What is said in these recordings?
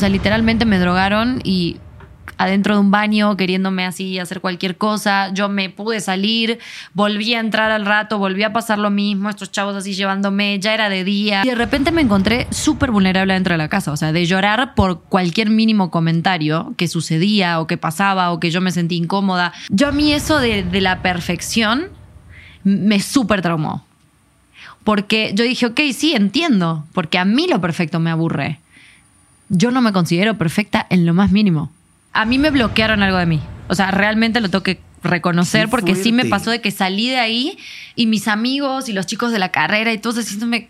O sea, literalmente me drogaron y adentro de un baño queriéndome así hacer cualquier cosa. Yo me pude salir, volví a entrar al rato, volví a pasar lo mismo, estos chavos así llevándome, ya era de día. Y de repente me encontré súper vulnerable dentro de la casa, o sea, de llorar por cualquier mínimo comentario que sucedía o que pasaba o que yo me sentí incómoda. Yo a mí eso de, la perfección me súper traumó. Porque yo dije, ok, sí, entiendo, porque a mí lo perfecto me aburre. Yo no me considero perfecta en lo más mínimo a mí me bloquearon algo de mí. O sea, realmente lo tengo que reconocer porque sí me pasó de que salí de ahí y mis amigos y los chicos de la carrera y todos diciéndome,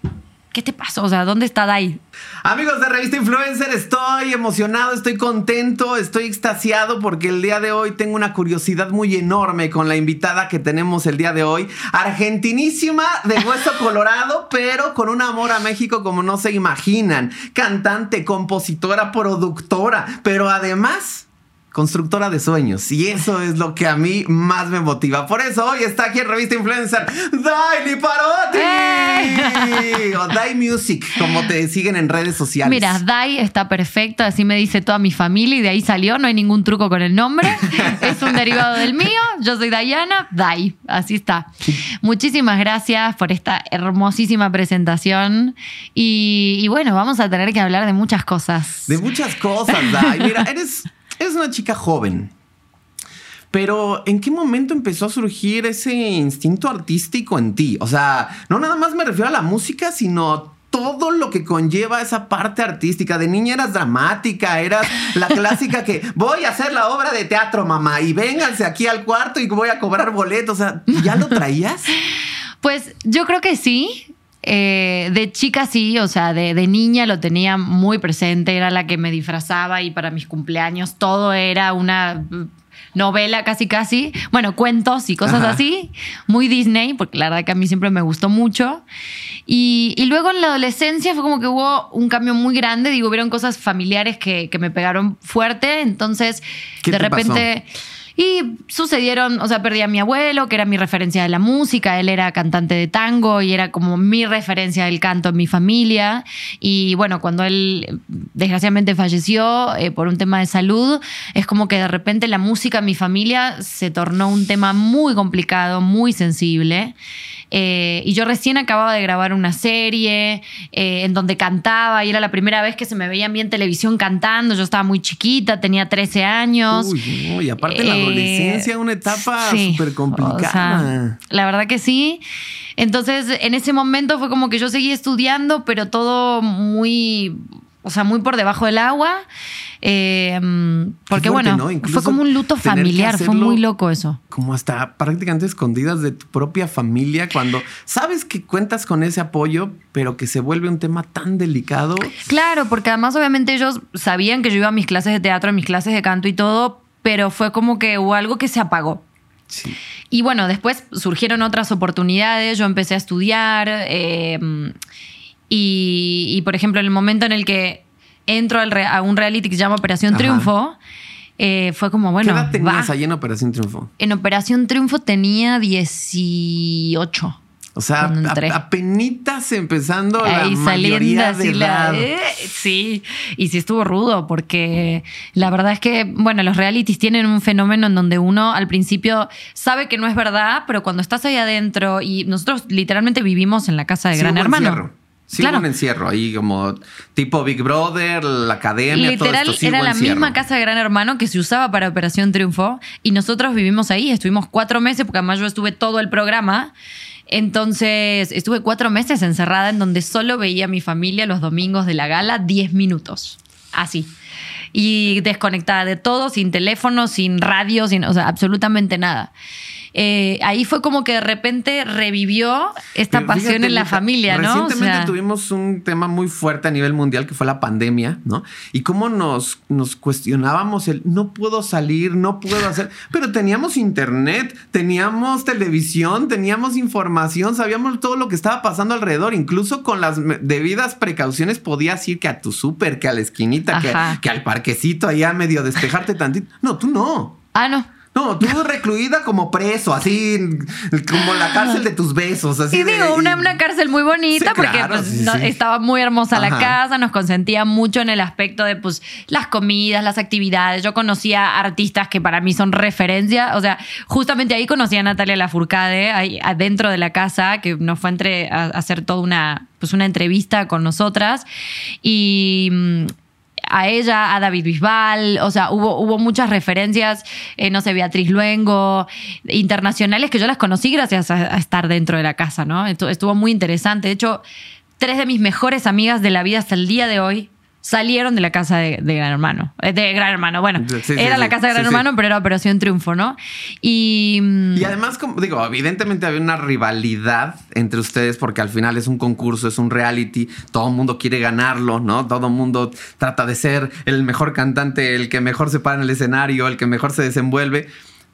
¿qué te pasó? O sea, ¿dónde está Dai? Amigos de Revista Influencer, estoy emocionado, estoy contento, estoy extasiado porque el día de hoy tengo una curiosidad muy enorme con la invitada que tenemos el día de hoy. Argentinísima de hueso colorado, pero con un amor a México como no se imaginan. Cantante, compositora, productora, pero además constructora de sueños. Y eso es lo que a mí más me motiva. Por eso hoy está aquí en Revista Influencer Daily Parotti. ¡Eh! O Dai Music, como te siguen en redes sociales. Mira, Dai está perfecto, así me dice toda mi familia y de ahí salió, no hay ningún truco con el nombre. es un derivado del mío. Yo soy Dayana, Dai. Así está. Muchísimas gracias por esta hermosísima presentación. Y, y bueno, vamos a tener que hablar de muchas cosas. De muchas cosas, Dai. Mira, eres es una chica joven. Pero ¿en qué momento empezó a surgir ese instinto artístico en ti? O sea, no nada más me refiero a la música, sino todo lo que conlleva esa parte artística. De niña eras dramática, eras la clásica que voy a hacer la obra de teatro, mamá, y vénganse aquí al cuarto y voy a cobrar boletos. O sea, ¿ya lo traías? Pues yo creo que sí. Eh, de chica sí, o sea, de, niña lo tenía muy presente, era la que me disfrazaba y para mis cumpleaños todo era una novela casi casi, bueno, cuentos y cosas así, muy Disney, porque la verdad que a mí siempre me gustó mucho. Y, luego en la adolescencia fue como que hubo un cambio muy grande, digo, hubieron cosas familiares que, me pegaron fuerte, entonces de repente... Y sucedieron, o sea, perdí a mi abuelo, que era mi referencia de la música, él era cantante de tango y era como mi referencia del canto en mi familia. Y bueno, cuando él desgraciadamente falleció eh, por un tema de salud, es como que de repente la música en mi familia se tornó un tema muy complicado, muy sensible. Eh, y yo recién acababa de grabar una serie eh, en donde cantaba y era la primera vez que se me veía a mí en televisión cantando. Yo estaba muy chiquita, tenía 13 años. Uy, y aparte la adolescencia, una etapa súper complicada. la verdad que sí. Entonces, en ese momento fue como que yo seguí estudiando, pero todo muy, o sea, muy por debajo del agua. Eh, porque bueno, fue como un luto familiar, fue muy loco eso. Como hasta prácticamente escondidas de tu propia familia cuando sabes que cuentas con ese apoyo, pero que se vuelve un tema tan delicado. Claro, porque además obviamente ellos sabían que yo iba a mis clases de teatro, a mis clases de canto y todo, pero fue como que hubo algo que se apagó. Sí. Y bueno, después surgieron otras oportunidades, yo empecé a estudiar eh, y, y, por ejemplo, en el momento en el que entro a un reality que se llama Operación Triunfo. Eh, fue como, bueno. ¿Qué edad tenías ahí en Operación Triunfo? En Operación Triunfo tenía 18. O sea, apenas empezando la mayoría de edad. Eh, sí, y sí estuvo rudo porque la verdad es que, bueno, los realities tienen un fenómeno en donde uno al principio sabe que no es verdad, pero cuando estás ahí adentro y nosotros literalmente vivimos en la casa de Gran Hermano. Sí, un encierro ahí como tipo Big Brother, la academia, Literal, todo esto. era la misma casa de Gran Hermano que se usaba para Operación Triunfo y nosotros vivimos ahí. Estuvimos cuatro meses porque además yo estuve todo el programa. Entonces estuve cuatro meses encerrada en donde solo veía a mi familia los domingos de la gala diez minutos. Así. Y desconectada de todo, sin teléfono, sin radio, sin, o sea, absolutamente nada. Eh, ahí fue como que de repente revivió esta pasión en la familia, ¿no? Recientemente tuvimos un tema muy fuerte a nivel mundial que fue la pandemia, ¿no? Y cómo nos, nos cuestionábamos el no puedo salir, no puedo hacer, pero teníamos internet, teníamos televisión, teníamos información, sabíamos todo lo que estaba pasando alrededor, incluso con las debidas precauciones podías ir que a tu súper, que a la esquinita, que, que al parquecito allá medio despejarte tantito. No, tú no. Ah, no. No, tú recluida como preso, así como la cárcel de tus besos. Así y digo, una, una, cárcel muy bonita porque pues, estaba muy hermosa la casa, nos consentía mucho en el aspecto de pues las comidas, las actividades. Yo conocía artistas que para mí son referencia. O sea, justamente ahí conocí a Natalia Lafourcade, ahí adentro de la casa, que nos fue entre a hacer toda una, pues una entrevista con nosotras. Y mm, a ella, a David Bisbal, o sea, hubo, hubo muchas referencias, eh, no sé, Beatriz Luengo, internacionales que yo las conocí gracias a, estar dentro de la casa, ¿no? Estuvo muy interesante. De hecho, tres de mis mejores amigas de la vida hasta el día de hoy salieron de la casa de, Gran Hermano. Eh, de Gran Hermano, bueno, era la casa de Gran Hermano, pero era Operación Triunfo, ¿no? Y, mm, y además, como digo, evidentemente había una rivalidad entre ustedes porque al final es un concurso, es un reality, todo el mundo quiere ganarlo, ¿no? Todo el mundo trata de ser el mejor cantante, el que mejor se para en el escenario, el que mejor se desenvuelve.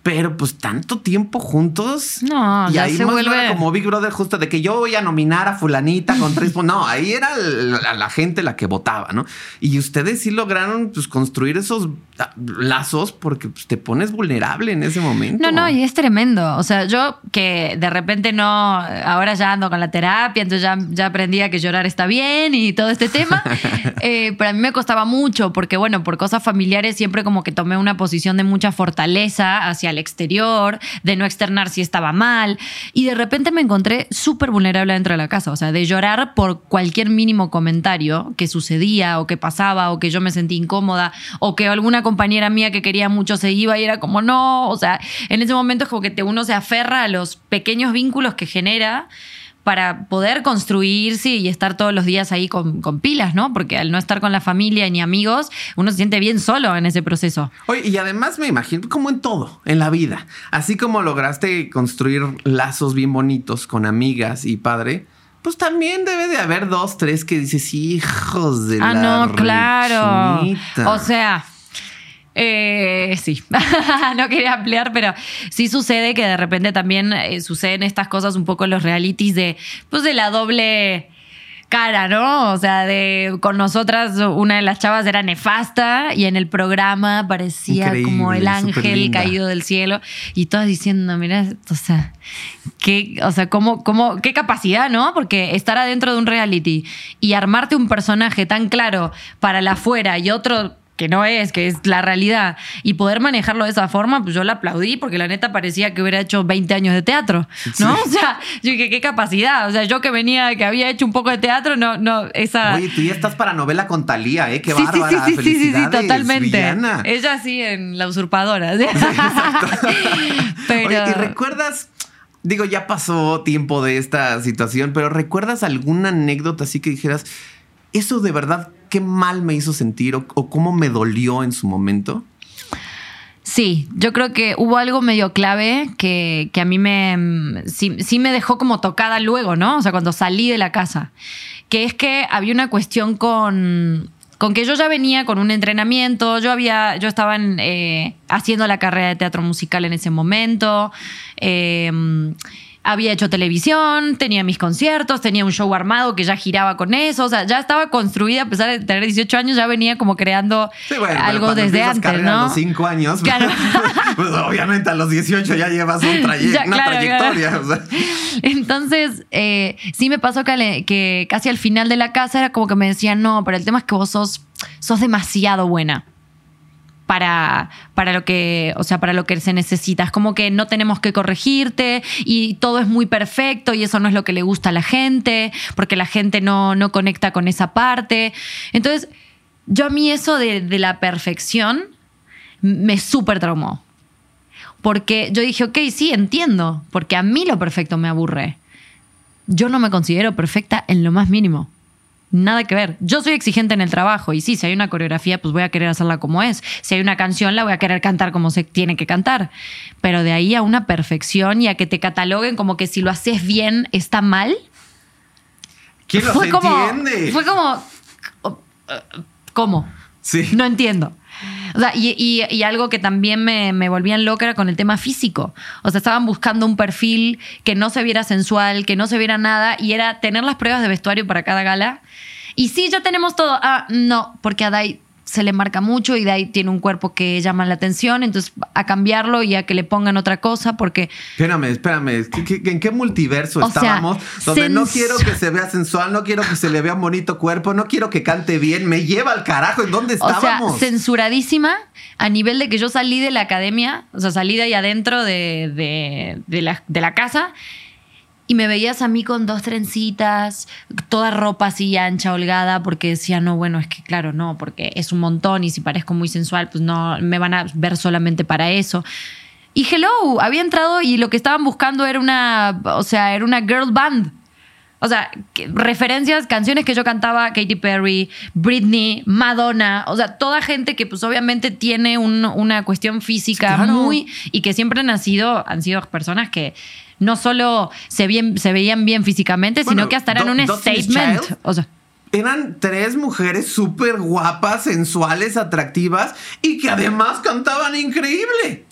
Pero pues tanto tiempo juntos. No, y ahí se vuelve como Big Brother justo de que yo voy a nominar a fulanita con tres No, ahí era la, gente la que votaba, ¿no? Y ustedes sí lograron pues construir esos lazos porque pues, te pones vulnerable en ese momento. No, no, y es tremendo. O sea, yo que de repente no, ahora ya ando con la terapia, entonces ya, ya aprendí a que llorar está bien y todo este tema. eh, pero a mí me costaba mucho porque, bueno, por cosas familiares siempre como que tomé una posición de mucha fortaleza hacia exterior, de no externar si estaba mal. Y de repente me encontré súper vulnerable dentro de la casa, o sea, de llorar por cualquier mínimo comentario que sucedía o que pasaba o que yo me sentí incómoda o que alguna compañera mía que quería mucho se iba y era como no, o sea, en ese momento es como que uno se aferra a los pequeños vínculos que genera para poder construirse y estar todos los días ahí con, pilas, ¿no? Porque al no estar con la familia ni amigos, uno se siente bien solo en ese proceso. Oye, y además me imagino como en todo, en la vida, así como lograste construir lazos bien bonitos con amigas y padre, pues también debe de haber dos, tres que dices, hijos de ah, no, claro. O sea, eh, sí, no quería ampliar, pero sí sucede que de repente también eh, suceden estas cosas un poco en los realities de, pues de la doble cara, ¿no? O sea, de con nosotras una de las chavas era nefasta y en el programa parecía como el ángel caído del cielo y todas diciendo, mira, o sea, qué, o sea, cómo, cómo, qué capacidad, ¿no? Porque estar adentro de un reality y armarte un personaje tan claro para la afuera y otro que no es, que es la realidad, y poder manejarlo de esa forma, pues yo la aplaudí porque la neta parecía que hubiera hecho 20 años de teatro, ¿no? O sea, yo dije, qué capacidad, o sea, yo que venía, que había hecho un poco de teatro, no, no, esa... Oye, tú ya estás para novela con Talía, ¿eh? Qué sí, bárbara, sí, sí, sí, sí, sí, totalmente. Ella sí en La Usurpadora. Exacto. pero... Oye, ¿y recuerdas...? Digo, ya pasó tiempo de esta situación, pero ¿recuerdas alguna anécdota así que dijeras, eso de verdad qué mal me hizo sentir o, cómo me dolió en su momento? Sí, yo creo que hubo algo medio clave que, a mí me sí, me dejó como tocada luego, ¿no? O sea, cuando salí de la casa. Que es que había una cuestión con, con que yo ya venía con un entrenamiento, yo había, yo estaba eh, haciendo la carrera de teatro musical en ese momento. Eh, había hecho televisión, tenía mis conciertos, tenía un show armado que ya giraba con eso, o sea, ya estaba construida, a pesar de tener 18 años, ya venía como creando algo desde antes, ¿no? A los 5 años, claro. pues obviamente a los 18 ya llevas un una trayectoria. Entonces, eh, sí me pasó que, que casi al final de la casa era como que me decían, no, pero el tema es que vos sos, sos demasiado buena para, para lo que, o sea, para lo que se necesita. Es como que no tenemos que corregirte y todo es muy perfecto y eso no es lo que le gusta a la gente, porque la gente no, no conecta con esa parte. Entonces, yo a mí eso de, de la perfección me súper traumó. Porque yo dije, ok, sí, entiendo, porque a mí lo perfecto me aburre. Yo no me considero perfecta en lo más mínimo. Nada que ver. Yo soy exigente en el trabajo y sí, si hay una coreografía, pues voy a querer hacerla como es. Si hay una canción, la voy a querer cantar como se tiene que cantar. Pero de ahí a una perfección y a que te cataloguen como que si lo haces bien está mal. ¿Quién lo fue entiende? Fue como. ¿Cómo? Sí. No entiendo. O sea, y, algo que también me, me, volvían loca era con el tema físico. O sea, estaban buscando un perfil que no se viera sensual, que no se viera nada, y era tener las pruebas de vestuario para cada gala. Y sí, ya tenemos todo. Ah, no, porque Adai se le marca mucho y de ahí tiene un cuerpo que llama la atención, entonces a cambiarlo y a que le pongan otra cosa porque... Espérame, espérame, ¿qué- qué- ¿en qué multiverso O sea, estábamos? Donde no quiero que se vea sensual, no quiero que se le vea un bonito cuerpo, no quiero que cante bien, me lleva al carajo, ¿en dónde O sea, estábamos? censuradísima a nivel de que yo salí de la academia, o sea, salí de ahí adentro de, de- de la, de la casa y me veías a mí con dos trencitas, toda ropa así ancha, holgada, porque decía, no, bueno, es que claro, no, porque es un montón y si parezco muy sensual, pues no, me van a ver solamente para eso. Y hello, había entrado y lo que estaban buscando era una, o sea, era una girl band. O sea, que- referencias, canciones que yo cantaba, Katy Perry, Britney, Madonna, o sea, toda gente que pues obviamente tiene un- una cuestión física Claro. muy y que siempre han sido, han sido personas que no solo se, bien, se veían bien físicamente, Bueno, sino que hasta eran Do- un statement. Child. O sea, Eran tres mujeres súper guapas, sensuales, atractivas y que además cantaban increíble.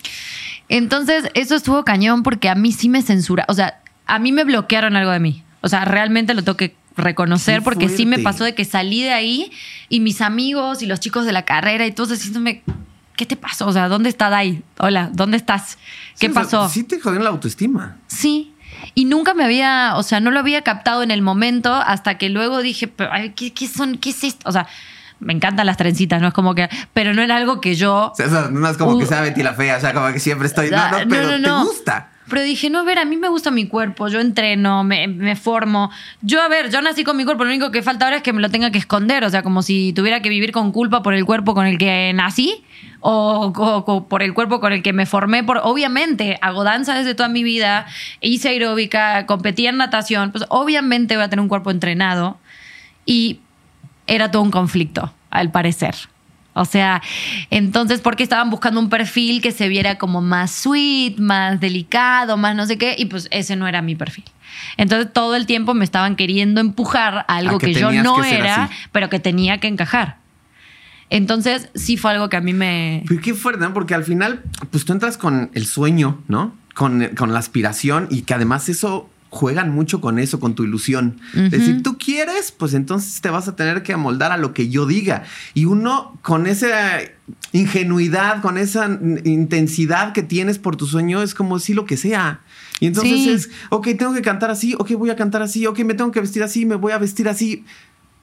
Entonces, eso estuvo cañón porque a mí sí me censura. O sea, a mí me bloquearon algo de mí. O sea, realmente lo tengo que reconocer Qué porque sí me pasó de que salí de ahí y mis amigos y los chicos de la carrera y todos diciéndome, ¿qué te pasó? O sea, ¿dónde está Dai? Hola, ¿dónde estás? ¿Qué Sí, o sea, pasó? sí te jodieron la autoestima. Sí. Y nunca me había, o sea, no lo había captado en el momento hasta que luego dije, pero, ay, ¿qué, qué son? ¿Qué es esto? O sea, me encantan las trencitas, no es como que, pero no era algo que yo O sea, no es como Uh. que sea Betty la fea, o sea, como que siempre estoy. No, no, Ah, pero no, no. te gusta. Pero dije, no, a ver, a mí me gusta mi cuerpo, yo entreno, me, me formo. Yo, a ver, yo nací con mi cuerpo, lo único que falta ahora es que me lo tenga que esconder, o sea, como si tuviera que vivir con culpa por el cuerpo con el que nací o, o- o por el cuerpo con el que me formé. Por, obviamente, hago danza desde toda mi vida, hice aeróbica, competí en natación, pues obviamente voy a tener un cuerpo entrenado y era todo un conflicto, al parecer. O sea, entonces, porque estaban buscando un perfil que se viera como más sweet, más delicado, más no sé qué, y pues ese no era mi perfil. Entonces, todo el tiempo me estaban queriendo empujar a algo A que que, yo no era, así. pero que tenía que encajar. Entonces, sí fue algo que a mí me... Pero qué fuerte, ¿no? Porque al final, pues tú entras con el sueño, ¿no? Con, con la aspiración y que además eso juegan mucho con eso, con tu ilusión. Es decir, tú quieres, pues entonces te vas a tener que amoldar a lo que yo diga. Y uno con esa ingenuidad, con esa intensidad que tienes por tu sueño, es como si lo que sea. Y entonces Sí. es, ok, tengo que cantar así, ok, voy a cantar así, ok, me tengo que vestir así, me voy a vestir así.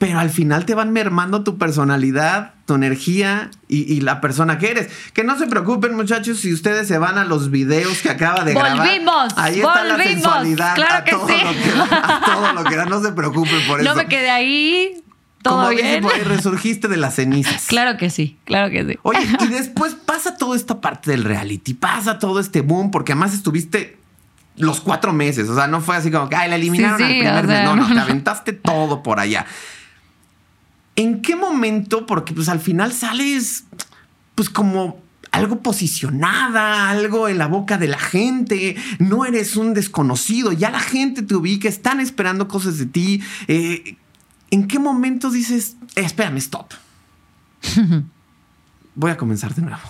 Pero al final te van mermando tu personalidad, tu energía y, y la persona que eres. Que no se preocupen, muchachos, si ustedes se van a los videos que acaba de grabar. Volvimos, Ahí está la volvimos, sensualidad. claro a que todo sí. Lo que a todo lo que da. No se preocupen por eso. No me quedé ahí, todo Como bien. por ahí, resurgiste de las cenizas. Claro que sí, claro que sí. Oye, y después pasa toda esta parte del reality, pasa todo este boom, porque además estuviste los cuatro meses. O sea, no fue así como que, ay, la eliminaron Sí, al sí, primer o mes. sea, No, no, no, te no. aventaste todo por allá. ¿En qué momento? Porque pues al final sales, pues como algo posicionada, algo en la boca de la gente, no eres un desconocido, ya la gente te ubica, están esperando cosas de ti. Eh, ¿En qué momento dices, "Eh, espérame, stop? Voy a comenzar de nuevo.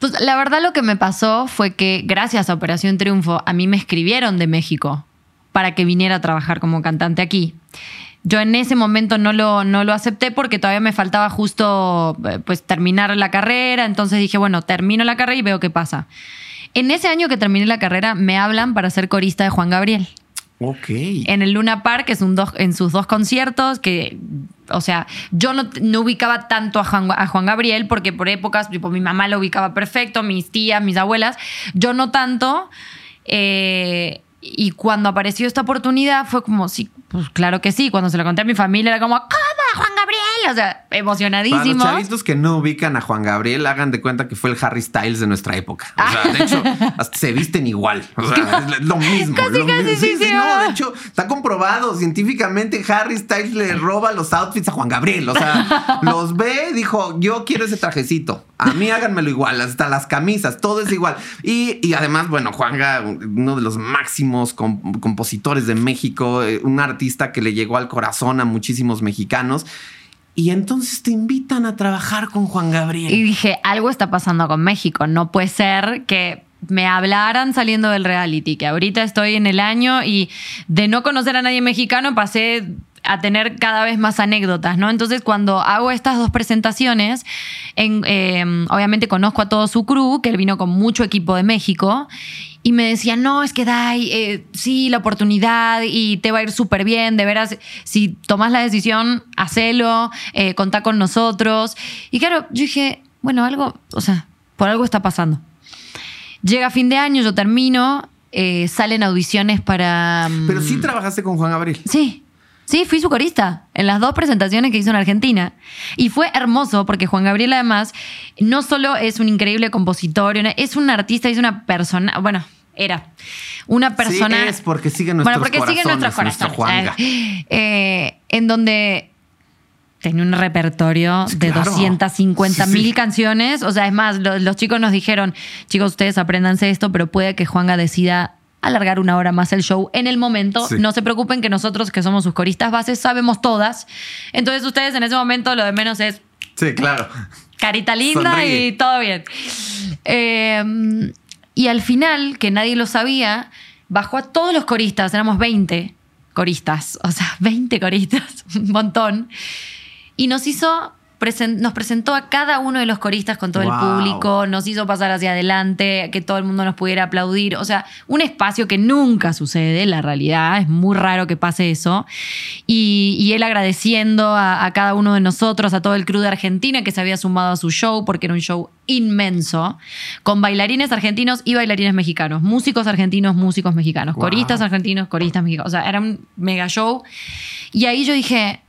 Pues la verdad lo que me pasó fue que gracias a Operación Triunfo a mí me escribieron de México para que viniera a trabajar como cantante aquí. Yo en ese momento no lo, no lo acepté porque todavía me faltaba justo eh, pues terminar la carrera, entonces dije, bueno, termino la carrera y veo qué pasa. En ese año que terminé la carrera me hablan para ser corista de Juan Gabriel Ok. en el Luna Park, es un dos, en sus dos conciertos, que, o sea, yo no, no ubicaba tanto a Juan, a Juan Gabriel, porque por épocas, tipo, mi mamá lo ubicaba perfecto, mis tías, mis abuelas, yo no tanto. eh, y cuando apareció esta oportunidad fue como, sí, pues claro que sí. Cuando se lo conté a mi familia era como, ¿cómo? Juan Gabriel. O sea, Para los chavitos que no ubican a Juan Gabriel, hagan de cuenta que fue el Harry Styles de nuestra época. O sea, de hecho, hasta se visten igual. O sea, es lo mismo. Casi, lo casi, mismo. sí, sí, no, ah. de hecho, está comprobado científicamente. Harry Styles le roba los outfits a Juan Gabriel. O sea, los ve, dijo, yo quiero ese trajecito. A mí háganmelo igual, hasta las camisas, todo es igual. Y, y además, bueno, Juanga, uno de los máximos com- compositores de México, eh, un artista que le llegó al corazón a muchísimos mexicanos. Y entonces te invitan a trabajar con Juan Gabriel. Y dije, algo está pasando con México. No puede ser que me hablaran saliendo del reality, que ahorita estoy en el año y de no conocer a nadie mexicano pasé a tener cada vez más anécdotas, ¿no? Entonces, cuando hago estas dos presentaciones, en, eh, obviamente conozco a todo su crew, que él vino con mucho equipo de México, y me decía, no, es que Dai, eh, sí, la oportunidad y te va a ir súper bien, de veras, si tomas la decisión, hacelo, eh, contá con nosotros. Y claro, yo dije, bueno, algo, o sea, por algo está pasando. Llega fin de año, yo termino, eh, salen audiciones para... mm, Pero sí trabajaste con Juan Gabriel. Sí. Sí, fui su corista en las dos presentaciones que hizo en Argentina. Y fue hermoso porque Juan Gabriel además no solo es un increíble compositor, es un artista, es una persona, bueno, era una persona... Sí, es porque sigue nuestros bueno, porque sigue nuestros nuestro corazones. Eh, en donde tenía un repertorio de Claro. 250 mil Sí, sí. canciones. O sea, es más, lo- los, chicos nos dijeron, chicos, ustedes apréndanse esto, pero puede que Juanga decida alargar una hora más el show en el momento. Sí. No se preocupen que nosotros, que somos sus coristas bases, sabemos todas. Entonces ustedes en ese momento lo de menos es Sí, claro. carita linda Sonríe. y todo bien. Eh, y al final, que nadie lo sabía, bajó a todos los coristas, éramos 20 coristas, o sea, 20 coristas, un montón, y nos hizo... Nos presentó a cada uno de los coristas con todo el público, nos hizo pasar hacia adelante, que todo el mundo nos pudiera aplaudir. O sea, un espacio que nunca sucede, la realidad, es muy raro que pase eso. Y, y él agradeciendo a, a cada uno de nosotros, a todo el crew de Argentina que se había sumado a su show, porque era un show inmenso, con bailarines argentinos y bailarines mexicanos, músicos argentinos, músicos mexicanos, Wow. coristas argentinos, coristas mexicanos. O sea, era un mega show. Y ahí yo dije,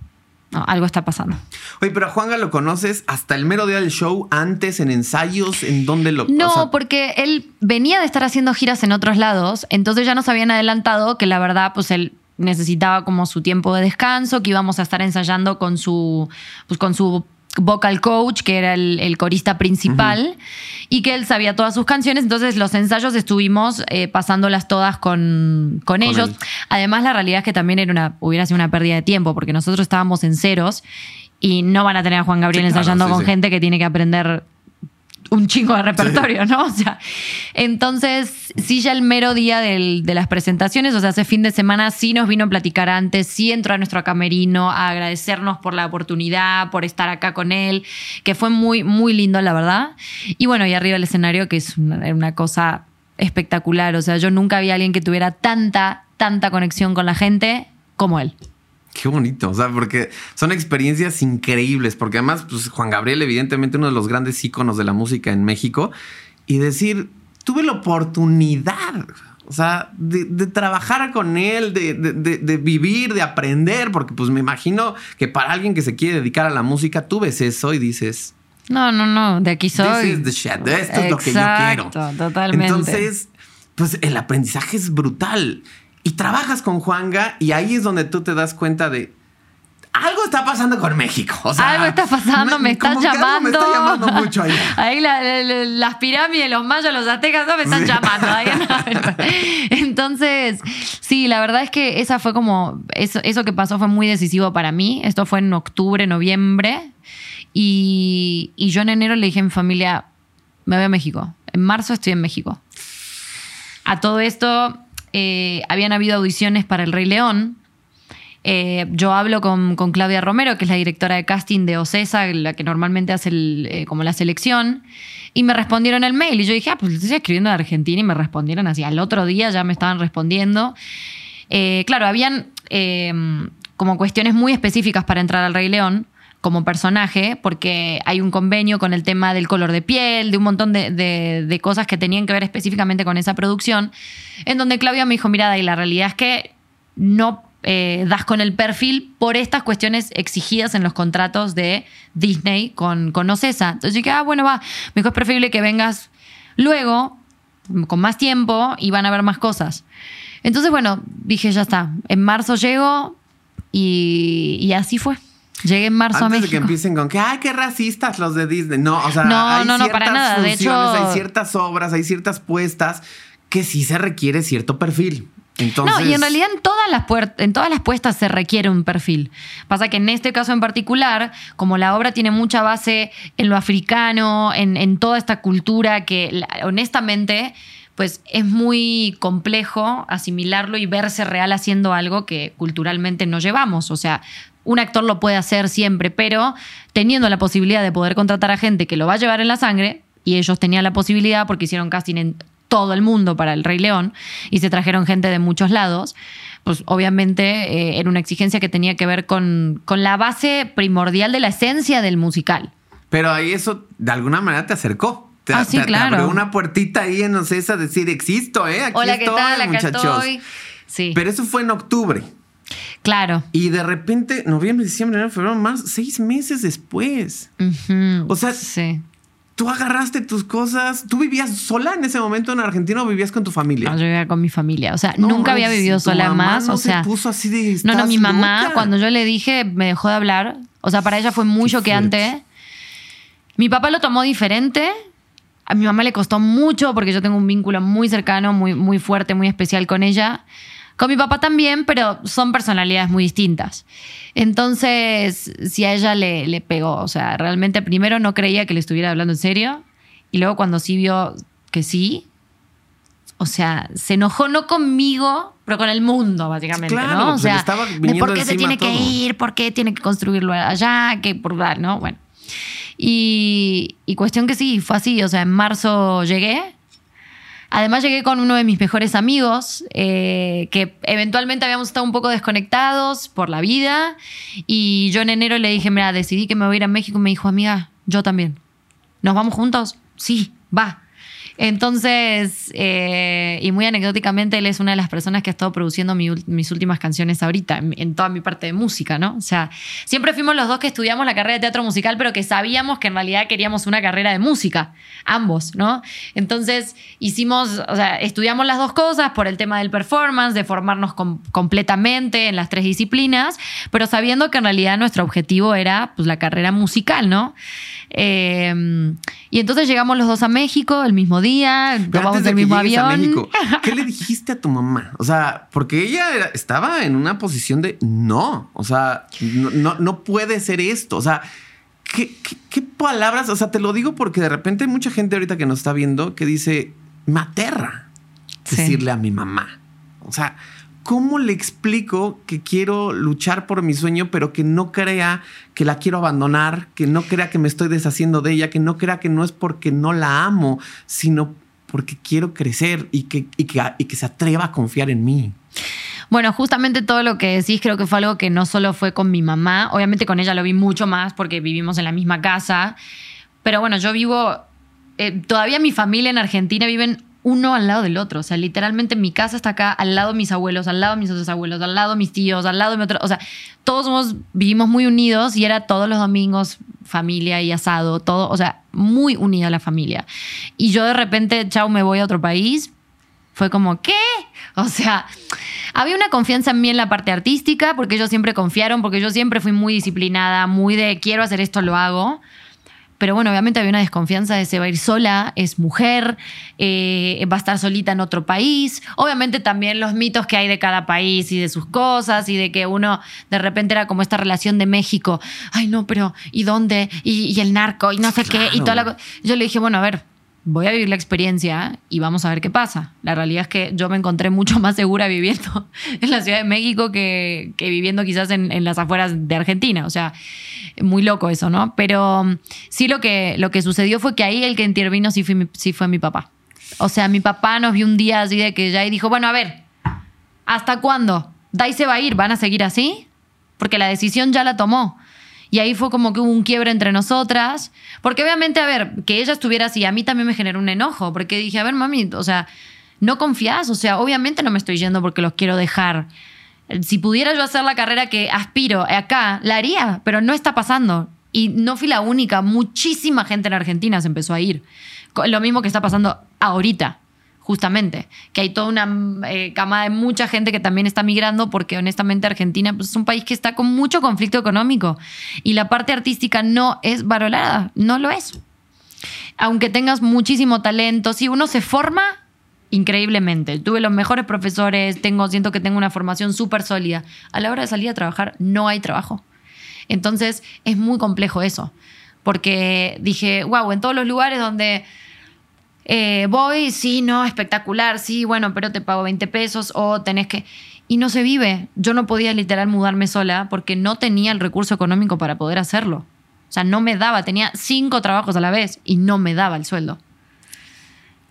no, algo está pasando. Oye, pero a Juanga lo conoces hasta el mero día del show, antes, en ensayos, en dónde lo No, o sea, porque él venía de estar haciendo giras en otros lados, entonces ya nos habían adelantado que la verdad, pues él necesitaba como su tiempo de descanso, que íbamos a estar ensayando con su, pues con su vocal coach, que era el, el corista principal, y que él sabía todas sus canciones, entonces los ensayos estuvimos eh, pasándolas todas con, con ellos. él. Además, la realidad es que también era una, hubiera sido una pérdida de tiempo, porque nosotros estábamos en ceros y no van a tener a Juan Gabriel Sí, claro, ensayando sí, con sí. gente que tiene que aprender un chingo de repertorio, ¿no? O sea, entonces, sí, ya el mero día del- de las presentaciones, o sea, ese fin de semana sí nos vino a platicar antes, sí entró a nuestro camerino a agradecernos por la oportunidad, por estar acá con él, que fue muy, muy lindo, la verdad. Y bueno, y arriba el escenario, que es una, una cosa espectacular, o sea, yo nunca vi a alguien que tuviera tanta, tanta conexión con la gente como él. Qué bonito, o sea, porque son experiencias increíbles, porque además, pues Juan Gabriel, evidentemente uno de los grandes íconos de la música en México, y decir, tuve la oportunidad, o sea, de, de trabajar con él, de, de- de- de vivir, de aprender, porque pues me imagino que para alguien que se quiere dedicar a la música, tú ves eso y dices, No, no, no, de aquí soy. This is the shit. Esto es lo que yo quiero. Totalmente. Entonces, pues el aprendizaje es brutal. Y trabajas con Juanga y ahí es donde tú te das cuenta de algo está pasando con México. O sea, algo está pasando, me, están que algo llamando. Me está llamando mucho ahí. Ahí la- la- la- las pirámides, los mayas, los aztecas, no me están Sí. llamando. Ahí no. Entonces, sí, la verdad es que esa fue como, eso, eso que pasó fue muy decisivo para mí. Esto fue en octubre, noviembre. Y, y yo en enero le dije a mi familia, me voy a México. En marzo estoy en México. A todo esto, eh, habían habido audiciones para El Rey León. Eh, yo hablo con, con Claudia Romero, que es la directora de casting de Ocesa, la que normalmente hace eh, como la selección, y me respondieron el mail. Y yo dije, ah, pues estoy escribiendo de Argentina y me respondieron así. Al otro día ya me estaban respondiendo. Claro, habían como cuestiones muy específicas para entrar al Rey León como personaje, porque hay un convenio con el tema del color de piel, de un montón de, de- cosas que tenían que ver específicamente con esa producción, en donde Claudia me dijo, mira, y la realidad es que no eh, das con el perfil por estas cuestiones exigidas en los contratos de Disney con, con Ocesa. Entonces dije, ah, bueno, va, me dijo, es preferible que vengas luego, con más tiempo, y van a ver más cosas. Entonces, bueno, dije, ya está, en marzo llego y así fue. Llegué en marzo a Antes de México. que empiecen con que, ay, qué racistas los de Disney. No, o sea, No, hay no, no, para ciertas nada. De hecho- hay ciertas obras, hay ciertas puestas que sí se requiere cierto perfil. Entonces, No, y en realidad en todas, las en todas las puestas se requiere un perfil. Pasa que en este caso en particular, como la obra tiene mucha base en lo africano, en, en toda esta cultura que honestamente pues es muy complejo asimilarlo y verse real haciendo algo que culturalmente no llevamos. O sea, un actor lo puede hacer siempre, pero teniendo la posibilidad de poder contratar a gente que lo va a llevar en la sangre, y ellos tenían la posibilidad porque hicieron casting en todo el mundo para el Rey León y se trajeron gente de muchos lados, pues obviamente eh, era una exigencia que tenía que ver con, con la base primordial de la esencia del musical. Pero ahí eso de alguna manera te acercó. Te, Ah, sí, te- te claro. abrió una puertita ahí en Ocesa, decir, existo, ¿eh? Aquí Hola, estoy, ¿qué tal? Acá muchachos. estoy. Sí, Pero eso fue en octubre. Claro. Y de repente, noviembre, diciembre, enero, febrero, marzo, seis meses después. O sea, sí. Tú agarraste tus cosas. ¿Tú vivías sola en ese momento en Argentina o vivías con tu familia? No, yo vivía con mi familia. O sea, No, nunca había vivido sola más. no o se sea, puso así de, no, no, "¿Estás mi mamá, loca?". cuando yo le dije, me dejó de hablar. O sea, para ella fue muy choqueante. Mi papá lo tomó diferente. A mi mamá le costó mucho porque yo tengo un vínculo muy cercano, muy, muy fuerte, muy especial con ella. Con mi papá también, pero son personalidades muy distintas. Entonces, si a ella le, le pegó, o sea, realmente primero no creía que le estuviera hablando en serio. Y luego cuando sí vio que sí, o sea, se enojó no conmigo, pero con el mundo, básicamente, Claro, ¿no? O pues, sea, de por qué se tiene que ir, por qué tiene que construirlo allá, que por ¿no? Bueno. Y, y cuestión que sí, fue así. O sea, en marzo llegué. Además llegué con uno de mis mejores amigos, eh, que eventualmente habíamos estado un poco desconectados por la vida. Y yo en enero le dije, mira, decidí que me voy a ir a México. Y me dijo, amiga, yo también. ¿Nos vamos juntos? Sí, va. Entonces, eh, y muy anecdóticamente, él es una de las personas que ha estado produciendo mis últimas canciones ahorita, en, toda mi parte de música, ¿no? O sea, siempre fuimos los dos que estudiamos la carrera de teatro musical, pero que sabíamos que en realidad queríamos una carrera de música, ambos, ¿no? Entonces, hicimos, o sea, estudiamos las dos cosas por el tema del performance, de formarnos com- completamente en las tres disciplinas, pero sabiendo que en realidad nuestro objetivo era pues, la carrera musical, ¿no? Eh, y entonces llegamos los dos a México el mismo día, tomamos el mismo a avión. México, ¿qué le dijiste a tu mamá? O sea, porque ella era- estaba en una posición de no, o sea, no, no, no puede ser esto. O sea, ¿qué, qué, qué palabras? O sea, te lo digo porque de repente hay mucha gente ahorita que nos está viendo que dice, me aterra Sí. decirle a mi mamá. O sea, ¿cómo le explico que quiero luchar por mi sueño, pero que no crea que la quiero abandonar, que no crea que me estoy deshaciendo de ella, que no crea que no es porque no la amo, sino porque quiero crecer y que, y que, y que se atreva a confiar en mí? Bueno, justamente todo lo que decís creo que fue algo que no solo fue con mi mamá, obviamente con ella lo vi mucho más porque vivimos en la misma casa, pero bueno, yo vivo, eh, todavía mi familia en Argentina viven uno al lado del otro, o sea, literalmente mi casa está acá, al lado de mis abuelos, al lado de mis otros abuelos, al lado de mis tíos, al lado de mi otro, o sea, todos somos, vivimos muy unidos y era todos los domingos familia y asado, todo, o sea, muy unida la familia. Y yo de repente, chao, me voy a otro país, fue como, ¿qué? O sea, había una confianza en mí en la parte artística, porque ellos siempre confiaron, porque yo siempre fui muy disciplinada, muy de quiero hacer esto, lo hago. Pero bueno, obviamente había una desconfianza de se va a ir sola, es mujer, eh, va a estar solita en otro país. Obviamente también los mitos que hay de cada país y de sus cosas y de que uno de repente era como esta relación de México. Ay, no, pero ¿y dónde? Y, y el narco y no sé qué. Y toda la Claro. co- Yo le dije, bueno, a ver, voy a vivir la experiencia y vamos a ver qué pasa. La realidad es que yo me encontré mucho más segura viviendo en la Ciudad de México que, que viviendo quizás en, en las afueras de Argentina. O sea, muy loco eso, ¿no? Pero mm, sí lo que, lo que sucedió fue que ahí el que intervino sí fue, mi, sí fue mi papá. O sea, mi papá nos vio un día así de que ya y dijo, bueno, a ver, ¿hasta cuándo? Dai se va a ir, ¿van a seguir así? Porque la decisión ya la tomó. Y ahí fue como que hubo un quiebre entre nosotras. Porque obviamente, a ver, que ella estuviera así, a mí también me generó un enojo. Porque dije, a ver, mami, o sea, no confías. O sea, obviamente no me estoy yendo porque los quiero dejar. Si pudiera yo hacer la carrera que aspiro acá, la haría, pero no está pasando. Y no fui la única. Muchísima gente en Argentina se empezó a ir. Lo mismo que está pasando ahorita justamente, que hay toda una eh, camada de mucha gente que también está migrando porque honestamente Argentina pues, es un país que está con mucho conflicto económico y la parte artística no es valorada, no lo es. Aunque tengas muchísimo talento, si uno se forma increíblemente, tuve los mejores profesores, tengo, siento que tengo una formación súper sólida, a la hora de salir a trabajar no hay trabajo. Entonces es muy complejo eso, porque dije, wow, en todos los lugares donde eh, voy, sí, no, espectacular, sí, bueno, pero te pago 20 pesos o tenés que... Y no se vive. Yo no podía literal mudarme sola porque no tenía el recurso económico para poder hacerlo. O sea, no me daba, tenía cinco trabajos a la vez y no me daba el sueldo.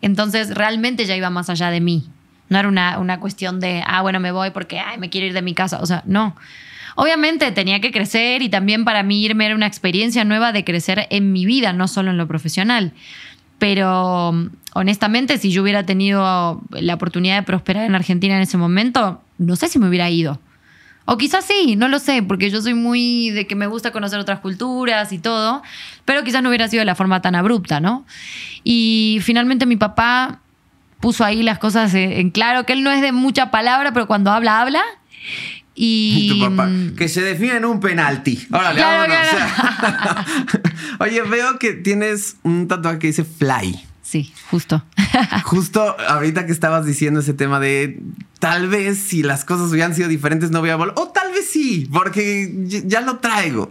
Entonces, realmente ya iba más allá de mí. No era una, una cuestión de, ah, bueno, me voy porque ay, me quiero ir de mi casa. O sea, no. Obviamente tenía que crecer y también para mí irme era una experiencia nueva de crecer en mi vida, no solo en lo profesional. Pero honestamente, si yo hubiera tenido la oportunidad de prosperar en Argentina en ese momento, no sé si me hubiera ido. O quizás sí, no lo sé, porque yo soy muy de que me gusta conocer otras culturas y todo, pero quizás no hubiera sido de la forma tan abrupta, ¿no? Y finalmente mi papá puso ahí las cosas en claro, que él no es de mucha palabra, pero cuando habla, habla. Y tu papá, que se define en un penalti. Órale, Claro, vámonos. Oye, veo que tienes un tatuaje que dice fly. Sí, justo. Justo ahorita que estabas diciendo ese tema de tal vez si las cosas hubieran sido diferentes no hubiera volado. O tal vez sí, porque ya- lo traigo.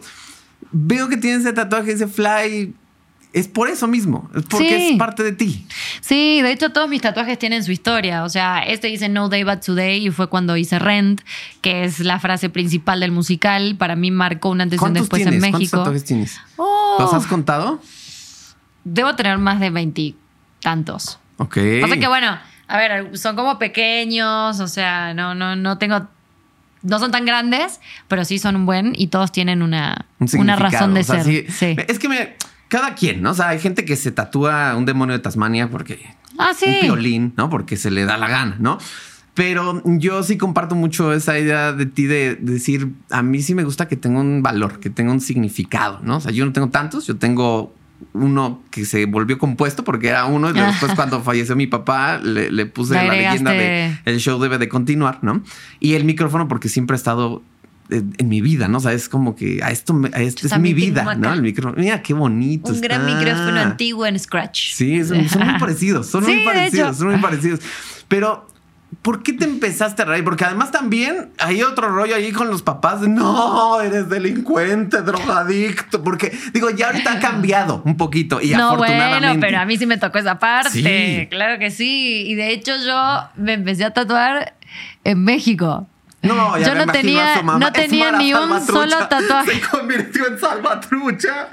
Veo que tienes ese tatuaje, ese fly. Es por eso mismo, es porque Sí. es parte de ti. Sí, de hecho todos mis tatuajes tienen su historia. O sea, este dice No Day But Today y fue cuando hice Rent, que es la frase principal del musical. Para mí marcó un antes y un ¿Cuántos después tienes? en ¿Cuántos México. tatuajes tienes? Oh, ¿Los has contado? debo tener más de veintitantos. Ok. Pasa que bueno, a ver, son como pequeños, o sea, no, no, no tengo. No son tan grandes, pero sí son un buen y todos tienen una, Un una razón de o sea, ser. sí. Sí. Es que me, cada quien, ¿no? O sea, hay gente que se tatúa un demonio de Tasmania porque Ah, sí. un violín, ¿no? Porque se le da la gana, ¿no? Pero yo sí comparto mucho esa idea de ti de decir, a mí sí me gusta que tenga un valor, que tenga un significado, ¿no? O sea, yo no tengo tantos, yo tengo uno que se volvió compuesto porque era uno y después cuando falleció mi papá le, le puse la leyenda de el show debe de continuar, ¿no? Y el micrófono porque siempre ha estado en, en mi vida, ¿no? O sea, es como que a esto, me- a esto es mi vida. ¿no? El micrófono. Mira qué bonito. Un gran micrófono antiguo en Scratch. Sí, son, son muy parecidos, son Sí, muy parecidos, son muy parecidos. Pero, ¿por qué te empezaste a reír? Porque además también hay otro rollo ahí con los papás. No, eres delincuente, drogadicto. Porque, digo, ya ahorita ha cambiado un poquito y No, afortunadamente. bueno, pero a mí sí me tocó esa parte. Sí. Claro que sí. Y de hecho yo me empecé a tatuar en México. No, ya Yo me no tenía- no tenía Mara ni un solo tatuaje. Se convirtió en salvatrucha.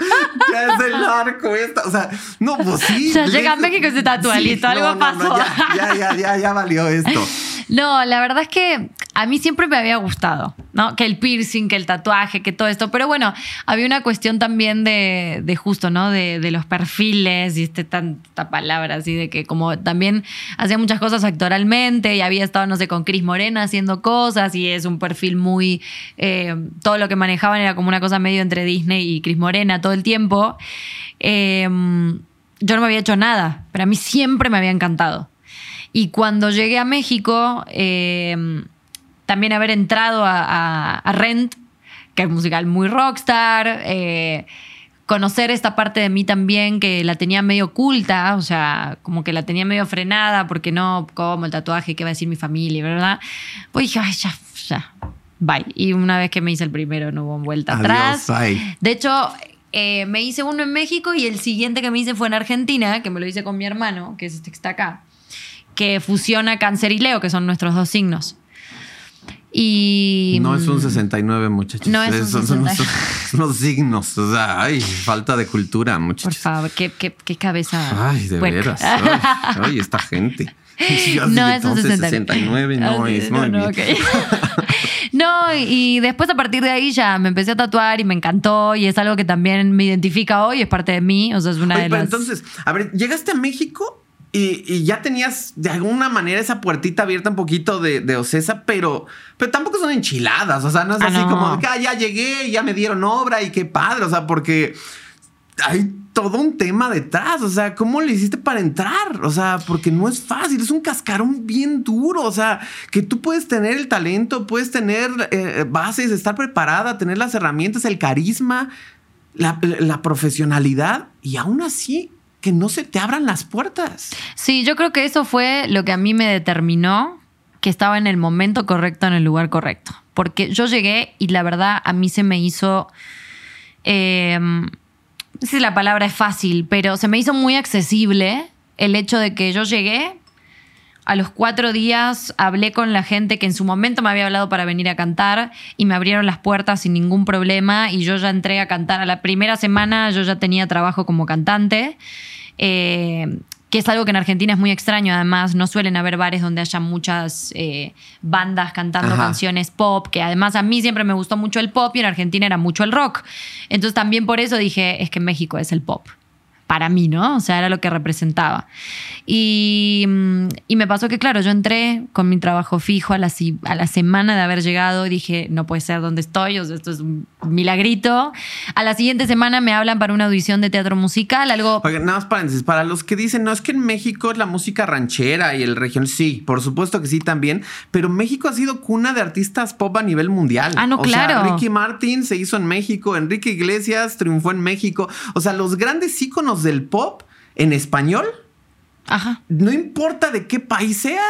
ya es el narco esta. O sea, no, pues sí. O sea, llega a México y se tatúa, listo, algo pasó. ya, ya, ya, ya, ya valió esto. No, la verdad es que a mí siempre me había gustado, ¿no? Que el piercing, que el tatuaje, que todo esto. Pero bueno, había una cuestión también de, de justo, ¿no? De, de los perfiles y este tanta palabra así de que como también hacía muchas cosas actoralmente y había estado, no sé, con Cris Morena haciendo cosas y es un perfil muy... eh, todo lo que manejaban era como una cosa medio entre Disney y Cris Morena todo el tiempo. Eh, yo no me había hecho nada, pero a mí siempre me había encantado. Y cuando llegué a México, eh, también haber entrado a, a- a Rent, que es un musical muy rockstar, eh, conocer esta parte de mí también que la tenía medio oculta, o sea, como que la tenía medio frenada, porque no, como el tatuaje, qué va a decir mi familia, ¿verdad? Pues dije, ay, ya, ya, bye. Y una vez que me hice el primero, no hubo vuelta Adiós, atrás. bye. De hecho, eh, me hice uno en México y el siguiente que me hice fue en Argentina, que me lo hice con mi hermano, que es este que está acá, que fusiona cáncer y leo, que son nuestros dos signos. Y. No es un 69, muchachos. No es un son, son 69. unos- son unos signos. O sea, ay, falta de cultura, Por muchachos. favor, qué, qué- qué cabeza. Ay, de puerca. veras. Ay, ay, esta gente. Yo No, es un entonces, 69. 69, no es no, no, bien. ok. No, y después a partir de ahí ya me empecé a tatuar y me encantó y es algo que también me identifica hoy, es parte de mí, o sea, es una Oye, de pero las... entonces, a ver, llegaste a México y, y ya tenías de alguna manera esa puertita abierta un poquito de, de Ocesa, pero, pero tampoco son enchiladas. O sea, no es Ah, así no. como de que "Ah, ya llegué, ya me dieron obra y qué padre. O sea, porque hay todo un tema detrás. O sea, ¿cómo le hiciste para entrar? O sea, porque no es fácil, es un cascarón bien duro. O sea, que tú puedes tener el talento, puedes tener eh, bases, estar preparada, tener las herramientas, el carisma, la, la profesionalidad y aún así que no se te abran las puertas. Sí, yo creo que eso fue lo que a mí me determinó que estaba en el momento correcto, en el lugar correcto. Porque yo llegué y la verdad a mí se me hizo... eh, no sé si la palabra es fácil, pero se me hizo muy accesible el hecho de que yo llegué, a los cuatro días hablé con la gente que en su momento me había hablado para venir a cantar y me abrieron las puertas sin ningún problema y yo ya entré a cantar. A la primera semana yo ya tenía trabajo como cantante. Eh, que es algo que en Argentina es muy extraño, además no suelen haber bares donde haya muchas eh, bandas cantando Ajá. canciones pop, que además a mí siempre me gustó mucho el pop y en Argentina era mucho el rock. Entonces también por eso dije, es que México es el pop. Para mí, ¿no? O sea, era lo que representaba. Y, mm, y me pasó que, claro, yo entré con mi trabajo fijo a la, a la semana de haber llegado y dije, no puede ser donde estoy, o sea, esto es un milagrito. A la siguiente semana me hablan para una audición de teatro musical, algo Oigan, nada más paréntesis. Para los que dicen, no, es que en México es la música ranchera y el región, sí, por supuesto que sí también. Pero México ha sido cuna de artistas pop a nivel mundial. Ah, no, o Sea, claro. Ricky Martin se hizo en México, Enrique Iglesias triunfó en México. O sea, los grandes íconos del pop en español, Ajá. no importa de qué país sea,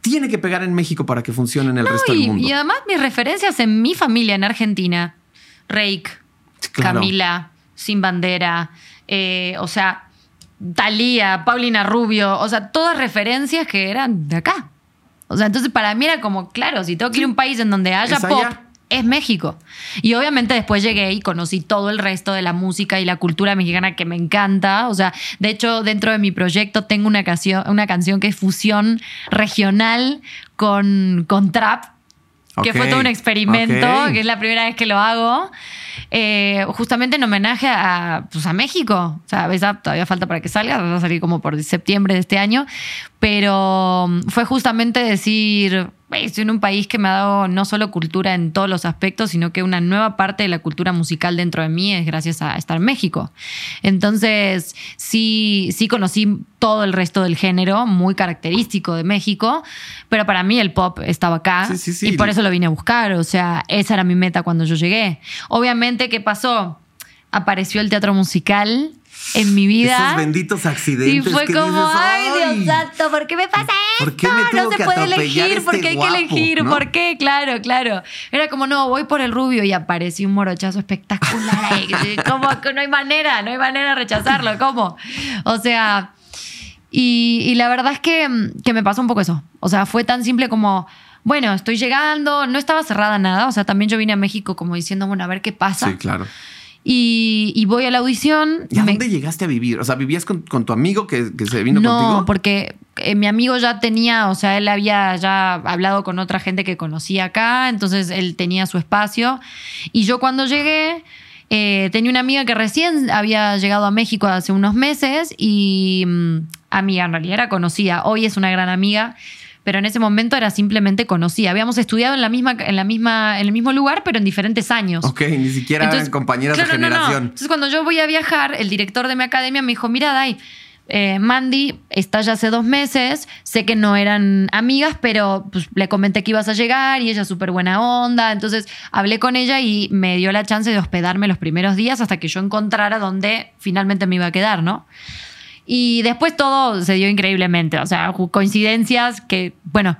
tiene que pegar en México para que funcione en el resto y, del mundo. y además mis referencias en mi familia en Argentina, Rake, Claro. Camila, Sin Bandera, eh, o sea, Talía, Paulina Rubio, o sea, todas referencias que eran de acá. O sea, entonces para mí era como, claro, si tengo que ir a un país en donde haya Es pop, allá. Es México. Y obviamente después llegué y conocí todo el resto de la música y la cultura mexicana que me encanta. O sea, de hecho, dentro de mi proyecto tengo una canción, una canción que es fusión regional con, con trap. Que fue todo un experimento, que es la primera vez que lo hago, eh, justamente en homenaje a, pues, a México. O sea, esa todavía falta para que salga, va a salir como por septiembre de este año, pero mm, fue justamente decir, "Hey, estoy en un país que me ha dado no solo cultura en todos los aspectos, sino que una nueva parte de la cultura musical dentro de mí es gracias a estar en México. Entonces, sí, sí conocí todo el resto del género, muy característico de México, pero para mí el pop estaba acá Sí, sí, sí. y por eso lo vine a buscar. O sea, esa era mi meta cuando yo llegué. Obviamente, ¿qué pasó? Apareció el teatro musical en mi vida. Esos benditos Y accidentes. fue que como, dices, ay, Dios santo, ¿por qué me pasa esto? ¿Por qué me no tuvo se que puede elegir, ¿por este qué hay guapo, que elegir? no? ¿Por qué? Claro, claro. Era como, no, voy por el rubio y apareció un morochazo espectacular ahí. como que no hay manera, no hay manera de rechazarlo, ¿cómo? O sea, y, y la verdad es que, que me pasó un poco eso. O sea, fue tan simple como, bueno, estoy llegando, no estaba cerrada nada. O sea, también yo vine a México como diciendo, bueno, a ver qué pasa. Sí, claro. Y, y voy a la audición. ¿Y a me- dónde llegaste a vivir? O sea, ¿vivías con, con tu amigo que, que se vino no, contigo? porque eh, mi amigo ya tenía, o sea, él había ya hablado con otra gente que conocía acá, entonces él tenía su espacio. Y yo cuando llegué, eh, tenía una amiga que recién había llegado a México hace unos meses y mm, amiga, en realidad era conocida. Hoy es una gran amiga. Pero en ese momento era simplemente conocida. Habíamos estudiado en la misma, en la misma, en el mismo lugar, pero en diferentes años. Ok, ni siquiera eran compañeras claro, de no, no. generación. Entonces, cuando yo voy a viajar, el director de mi academia me dijo: Mira, Dai, eh, Mandy está ya hace dos meses. Sé que no eran amigas, pero pues, le comenté que ibas a llegar y ella es súper buena onda. Entonces, hablé con ella y me dio la chance de hospedarme los primeros días hasta que yo encontrara dónde finalmente me iba a quedar, ¿no? Y después todo se dio increíblemente. O sea, coincidencias que, bueno,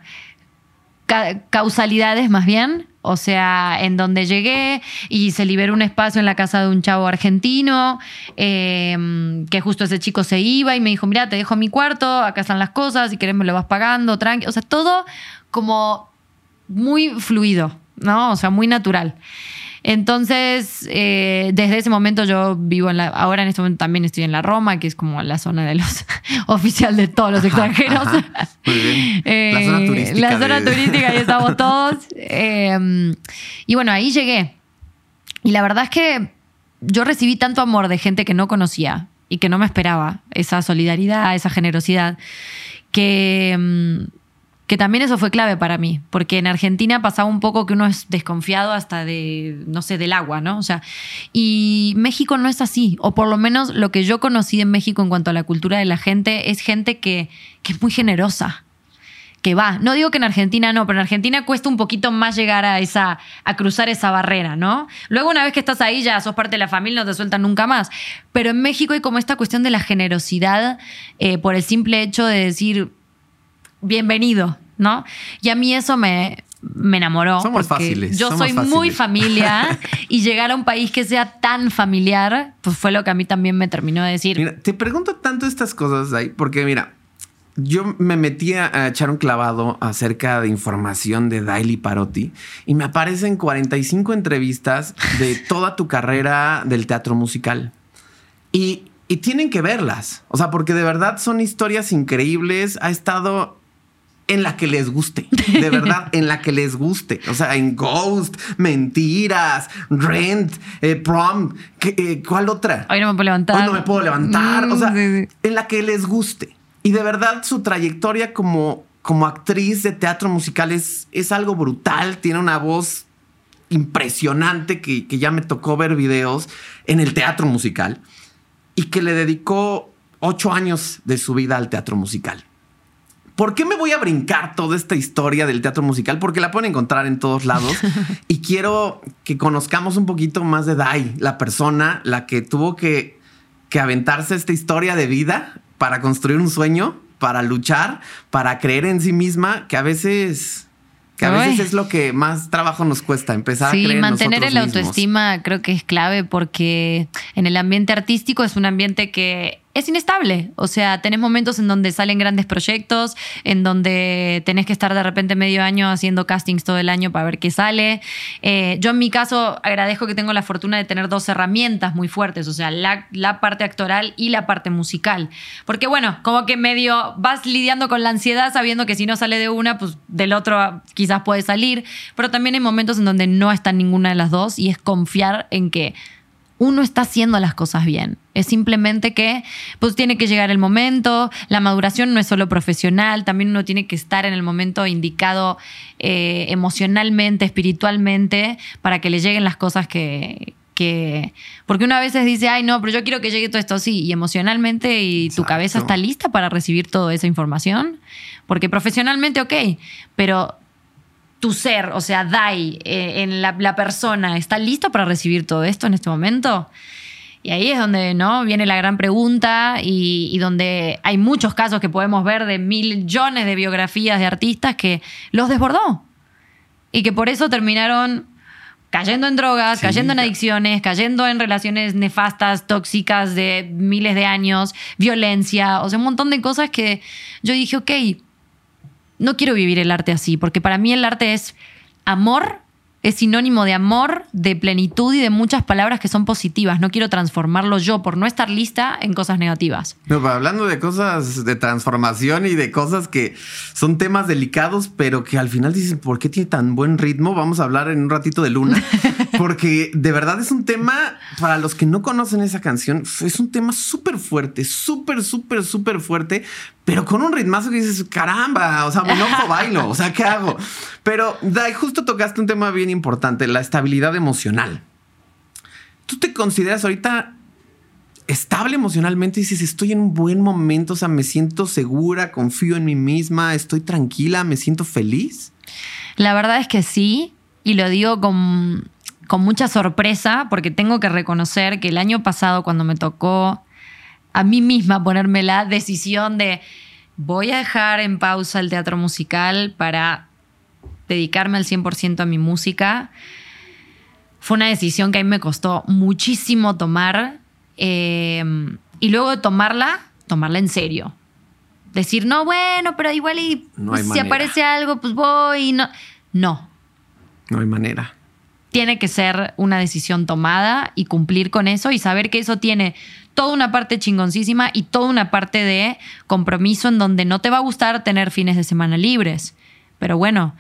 ca- causalidades más bien. O sea, en donde llegué y se liberó un espacio en la casa de un chavo argentino, eh, que justo ese chico se iba y me dijo, mira, te dejo mi cuarto, acá están las cosas, si querés me lo vas pagando, tranqui. O sea, todo como muy fluido, ¿no? O sea, muy natural. Entonces, eh, desde ese momento yo vivo en la. Ahora en este momento también estoy en la Roma, que es como la zona de los. oficial de todos los extranjeros. ajá. Muy bien. La Eh, zona turística La zona de- turística, ahí estamos todos. Eh, y bueno, ahí llegué. Y la verdad es que yo recibí tanto amor de gente que no conocía y que no me esperaba, esa solidaridad, esa generosidad, que, mm, que también eso fue clave para mí, porque en Argentina pasaba un poco que uno es desconfiado hasta de, no sé, del agua, ¿no? O sea, y México no es así, o por lo menos lo que yo conocí en México en cuanto a la cultura de la gente es gente que, que es muy generosa que va. No digo que en Argentina no, pero en Argentina cuesta un poquito más llegar a esa, a cruzar esa barrera, ¿no? Luego, una vez que estás ahí, ya sos parte de la familia, no te sueltan nunca más. Pero en México hay como esta cuestión de la generosidad eh, por el simple hecho de decir bienvenido, ¿no? Y a mí eso me, me enamoró. Somos fáciles, Yo somos soy muy familia y llegar a un país que sea tan familiar, pues fue lo que a mí también me terminó de decir. Mira, te pregunto tanto estas cosas ahí, porque mira, yo me metí a a echar un clavado acerca de información de Daily Parotti y me aparecen 45 entrevistas de toda tu carrera del teatro musical. Y, y tienen que verlas, o sea, porque de verdad son historias increíbles. Ha estado en la que les guste, de verdad, en la que les guste. O sea, en Ghost, Mentiras, Rent, eh, Prom, ¿qué- eh, ¿cuál otra? Hoy no me puedo levantar. Hoy no me puedo levantar. Mm, o sea, sí, sí. en la que les guste. Y de verdad, su trayectoria como, como actriz de teatro musical es, es algo brutal. Tiene una voz impresionante que, que ya me tocó ver videos en el teatro musical y que le dedicó ocho años de su vida al teatro musical. ¿Por qué me voy a brincar toda esta historia del teatro musical? Porque la pueden encontrar en todos lados. y quiero que conozcamos un poquito más de Dai, la persona, la que tuvo que, que aventarse esta historia de vida para construir un sueño, para luchar, para creer en sí misma, que a veces, que a Ay. veces es lo que más trabajo nos cuesta, empezar a Sí, creer en mantener nosotros el mismos. autoestima creo que es clave porque en el ambiente artístico es un ambiente que es inestable. O sea, tenés momentos en donde salen grandes proyectos, en donde tenés que estar de repente medio año haciendo castings todo el año para ver qué sale. Eh, yo en mi caso agradezco que tengo la fortuna de tener dos herramientas muy fuertes, o sea, la, la parte actoral y la parte musical. Porque bueno, como que medio vas lidiando con la ansiedad sabiendo que si no sale de una, pues del otro quizás puede salir, pero también hay momentos en donde no está ninguna de las dos y es confiar en que uno está haciendo las cosas bien. Es simplemente que pues tiene que llegar el momento, la maduración no es solo profesional, también uno tiene que estar en el momento indicado eh, emocionalmente, espiritualmente, para que le lleguen las cosas que, que... Porque una vez dice, ay no, pero yo quiero que llegue todo esto así, y emocionalmente y tu cabeza está lista para recibir toda esa información, porque profesionalmente ok, pero tu ser, o sea, Dai, eh, en la, la persona, ¿está listo para recibir todo esto en este momento? Y ahí es donde ¿no? viene la gran pregunta y, y donde hay muchos casos que podemos ver de millones de biografías de artistas que los desbordó y que por eso terminaron cayendo en drogas, Sí, cayendo en adicciones, cayendo en relaciones nefastas, tóxicas de miles de años, violencia, o sea, un montón de cosas que yo dije, ok, no quiero vivir el arte así, porque para mí el arte es amor, es sinónimo de amor, de plenitud y de muchas palabras que son positivas. No quiero transformarlo yo por no estar lista en cosas negativas. No, pero hablando de cosas de transformación y de cosas que son temas delicados, pero que al final dicen, ¿por qué tiene tan buen ritmo? Vamos a hablar en un ratito de Luna, porque de verdad es un tema, para los que no conocen esa canción, es un tema súper fuerte, súper, súper, súper fuerte, pero con un ritmazo que dices, caramba, o sea, no bailo, o sea, ¿qué hago? Pero, Dai, justo tocaste un tema bien importante, la estabilidad emocional. ¿Tú te consideras ahorita estable emocionalmente y dices, estoy en un buen momento, o sea, me siento segura, confío en mí misma, estoy tranquila, me siento feliz? La verdad es que sí, y lo digo con, con mucha sorpresa, porque tengo que reconocer que el año pasado, cuando me tocó a mí misma ponerme la decisión de voy a dejar en pausa el teatro musical para dedicarme al 100% a mi música, fue una decisión que a mí me costó muchísimo tomar. eh, y luego de tomarla, tomarla en serio. Decir, no, bueno, pero igual y No hay si manera. aparece algo, pues voy. No. no, No hay manera. Tiene que ser una decisión tomada y cumplir con eso y saber que eso tiene toda una parte chingoncísima y toda una parte de compromiso en donde no te va a gustar tener fines de semana libres. Pero bueno,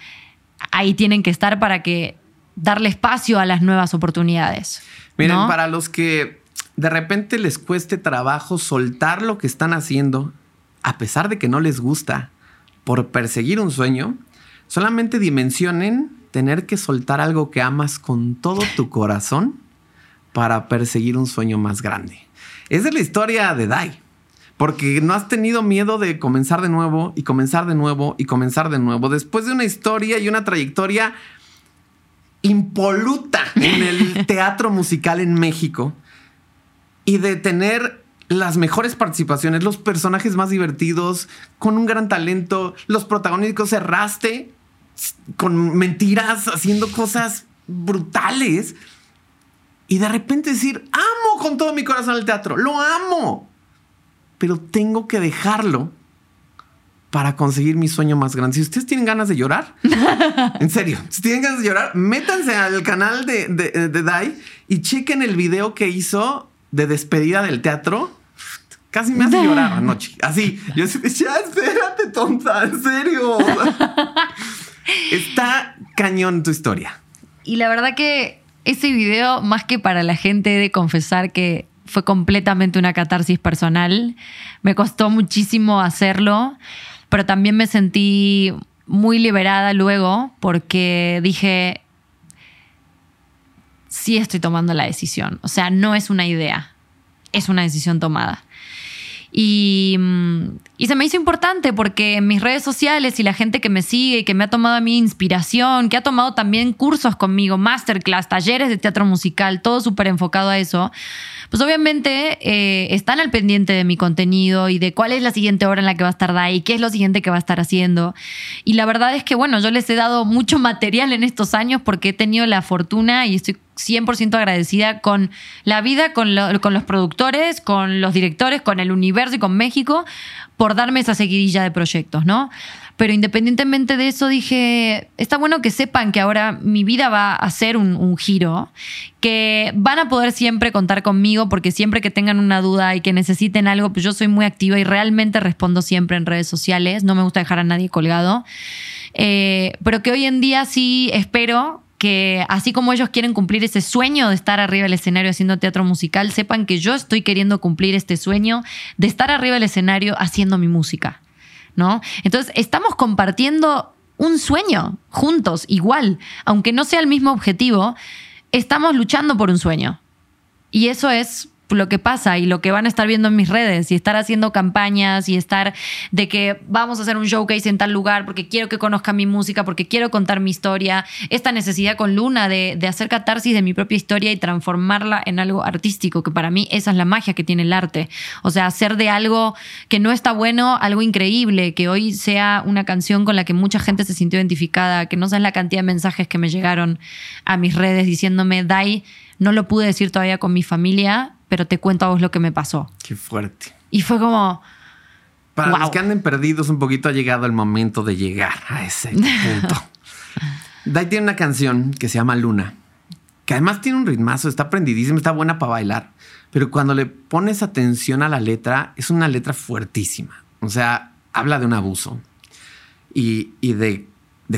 ahí tienen que estar para que darle espacio a las nuevas oportunidades. Miren, ¿no? para los que de repente les cueste trabajo soltar lo que están haciendo, a pesar de que no les gusta, por perseguir un sueño, solamente dimensionen tener que soltar algo que amas con todo tu corazón para perseguir un sueño más grande. Esa es la historia de Dai. Porque no has tenido miedo de comenzar de nuevo y comenzar de nuevo y comenzar de nuevo. Después de una historia y una trayectoria impoluta en el teatro musical en México y de tener las mejores participaciones, los personajes más divertidos, con un gran talento, los protagónicos, cerraste con mentiras, haciendo cosas brutales. Y de repente decir, amo con todo mi corazón el teatro, lo amo. Pero tengo que dejarlo para conseguir mi sueño más grande. Si ustedes tienen ganas de llorar, en serio, si tienen ganas de llorar, métanse al canal de, de, Dai y chequen el video que hizo de despedida del teatro. Casi me hace llorar anoche. Así, yo decía, ya, espérate, tonta, en serio. Está cañón tu historia. Y la verdad que ese video, más que para la gente, de confesar que fue completamente una catarsis personal. Me costó muchísimo hacerlo, pero también me sentí muy liberada luego porque dije, sí estoy tomando la decisión. O sea, no es una idea, es una decisión tomada. Y, y, se me hizo importante porque mis redes sociales y la gente que me sigue que me ha tomado a mí inspiración, que ha tomado también cursos conmigo, masterclass, talleres de teatro musical, todo súper enfocado a eso, pues obviamente eh, están al pendiente de mi contenido y de cuál es la siguiente hora en la que va a estar Dai, qué es lo siguiente que va a estar haciendo. Y la verdad es que, bueno, yo les he dado mucho material en estos años porque he tenido la fortuna y estoy 100% agradecida con la vida, con, con, los productores, con los directores, con el universo y con México por darme esa seguidilla de proyectos, ¿no? Pero independientemente de eso, dije, está bueno que sepan que ahora mi vida va a ser un, giro, que van a poder siempre contar conmigo porque siempre que tengan una duda y que necesiten algo, pues yo soy muy activa y realmente respondo siempre en redes sociales, no me gusta dejar a nadie colgado. Eh, pero que hoy en día sí espero que así como ellos quieren cumplir ese sueño de estar arriba del escenario haciendo teatro musical, sepan que yo estoy queriendo cumplir este sueño de estar arriba del escenario haciendo mi música. ¿no? Entonces, estamos compartiendo un sueño juntos, igual, aunque no sea el mismo objetivo, estamos luchando por un sueño. Y eso es lo que pasa y lo que van a estar viendo en mis redes y estar haciendo campañas y estar de que vamos a hacer un showcase en tal lugar porque quiero que conozcan mi música, porque quiero contar mi historia, esta necesidad con Luna de, de hacer catarsis de mi propia historia y transformarla en algo artístico, que para mí esa es la magia que tiene el arte. O sea, hacer de algo que no está bueno algo increíble, que hoy sea una canción con la que mucha gente se sintió identificada, que no sabes la cantidad de mensajes que me llegaron a mis redes diciéndome, Dai, no lo pude decir todavía con mi familia, pero te cuento a vos lo que me pasó. Qué fuerte. Y fue como... Para los que anden perdidos un poquito ha llegado el momento de llegar a ese punto. Dai tiene una canción que se llama Luna, que además tiene un ritmazo, está prendidísima, está buena para bailar, pero cuando le pones atención a la letra, es una letra fuertísima. O sea, habla de un abuso y, de,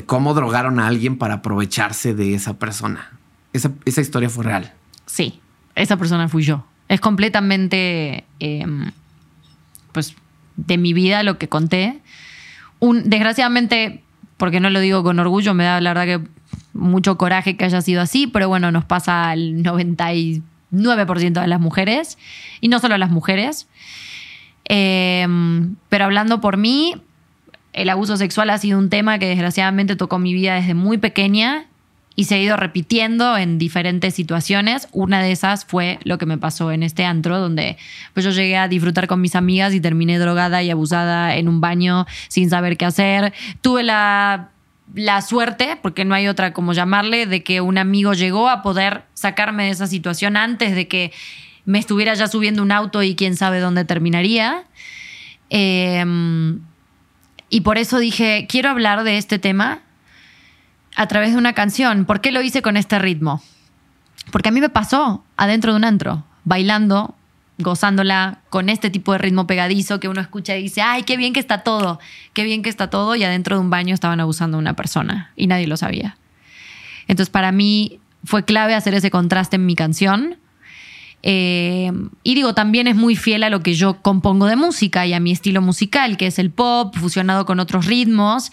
cómo drogaron a alguien para aprovecharse de esa persona. Esa, esa historia fue real. Sí, esa persona fui yo. Es completamente, em, pues, de mi vida lo que conté. Un, desgraciadamente, porque no lo digo con orgullo, me da la verdad que mucho coraje que haya sido así, pero bueno, nos pasa al 99% de las mujeres, y no solo a las mujeres. Em, pero hablando por mí, el abuso sexual ha sido un tema que desgraciadamente tocó mi vida desde muy pequeña y se ha ido repitiendo en diferentes situaciones. Una de esas fue lo que me pasó en este antro, donde pues yo llegué a disfrutar con mis amigas y terminé drogada y abusada en un baño sin saber qué hacer. Tuve la, la suerte, porque no hay otra como llamarle, de que un amigo llegó a poder sacarme de esa situación antes de que me estuviera ya subiendo un auto y quién sabe dónde terminaría. Em, y por eso dije, quiero hablar de este tema a través de una canción. ¿Por qué lo hice con este ritmo? Porque a mí me pasó adentro de un antro, bailando, gozándola con este tipo de ritmo pegadizo que uno escucha y dice, ay, qué bien que está todo, qué bien que está todo, y adentro de un baño estaban abusando de una persona y nadie lo sabía. Entonces para mí fue clave hacer ese contraste en mi canción eh, y digo, también es muy fiel a lo que yo compongo de música y a mi estilo musical, que es el pop fusionado con otros ritmos,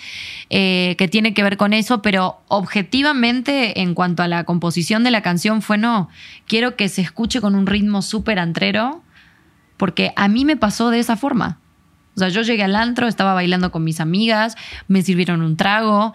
eh, que tiene que ver con eso, pero objetivamente en cuanto a la composición de la canción fue no, quiero que se escuche con un ritmo súper antrero, porque a mí me pasó de esa forma. O sea, yo llegué al antro, estaba bailando con mis amigas, me sirvieron un trago,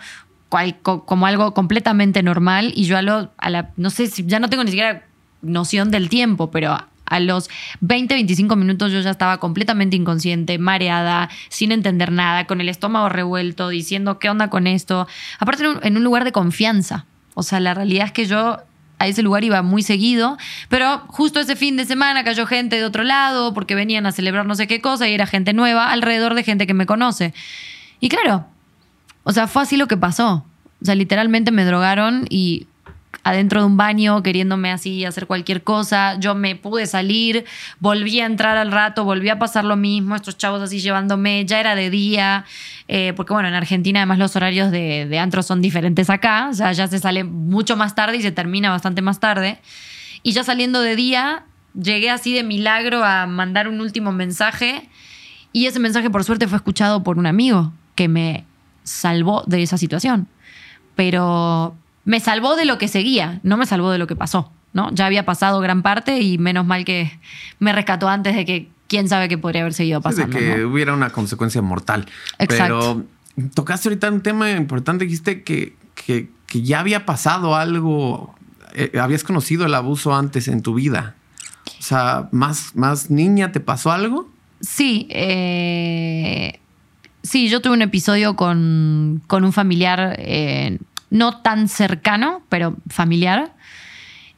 como algo completamente normal y yo a, lo, a la, no sé, si ya no tengo ni siquiera noción del tiempo, pero A los 20, 25 minutos yo ya estaba completamente inconsciente, mareada, sin entender nada, con el estómago revuelto, diciendo qué onda con esto. Aparte en un lugar de confianza. O sea, la realidad es que yo a ese lugar iba muy seguido, pero justo ese fin de semana cayó gente de otro lado porque venían a celebrar no sé qué cosa y era gente nueva alrededor de gente que me conoce. Y claro, o sea, fue así lo que pasó. O sea, literalmente me drogaron y adentro de un baño queriéndome así hacer cualquier cosa. Yo me pude salir, volví a entrar al rato, volví a pasar lo mismo, estos chavos así llevándome, ya era de día, eh, porque bueno, en Argentina además los horarios de, de antro son diferentes acá, o sea, ya se sale mucho más tarde y se termina bastante más tarde. Y ya saliendo de día, llegué así de milagro a mandar un último mensaje y ese mensaje por suerte fue escuchado por un amigo que me salvó de esa situación. Pero me salvó de lo que seguía, no me salvó de lo que pasó. ¿no? Ya había pasado gran parte y menos mal que me rescató antes de que quién sabe qué podría haber seguido pasando. de que hubiera una consecuencia mortal. Exacto. Pero tocaste ahorita un tema importante, dijiste que, que, ya había pasado algo, eh, habías conocido el abuso antes en tu vida. O sea, ¿más, más niña te pasó algo? Sí, eh, sí, yo tuve un episodio con, con un familiar eh, no tan cercano, pero familiar.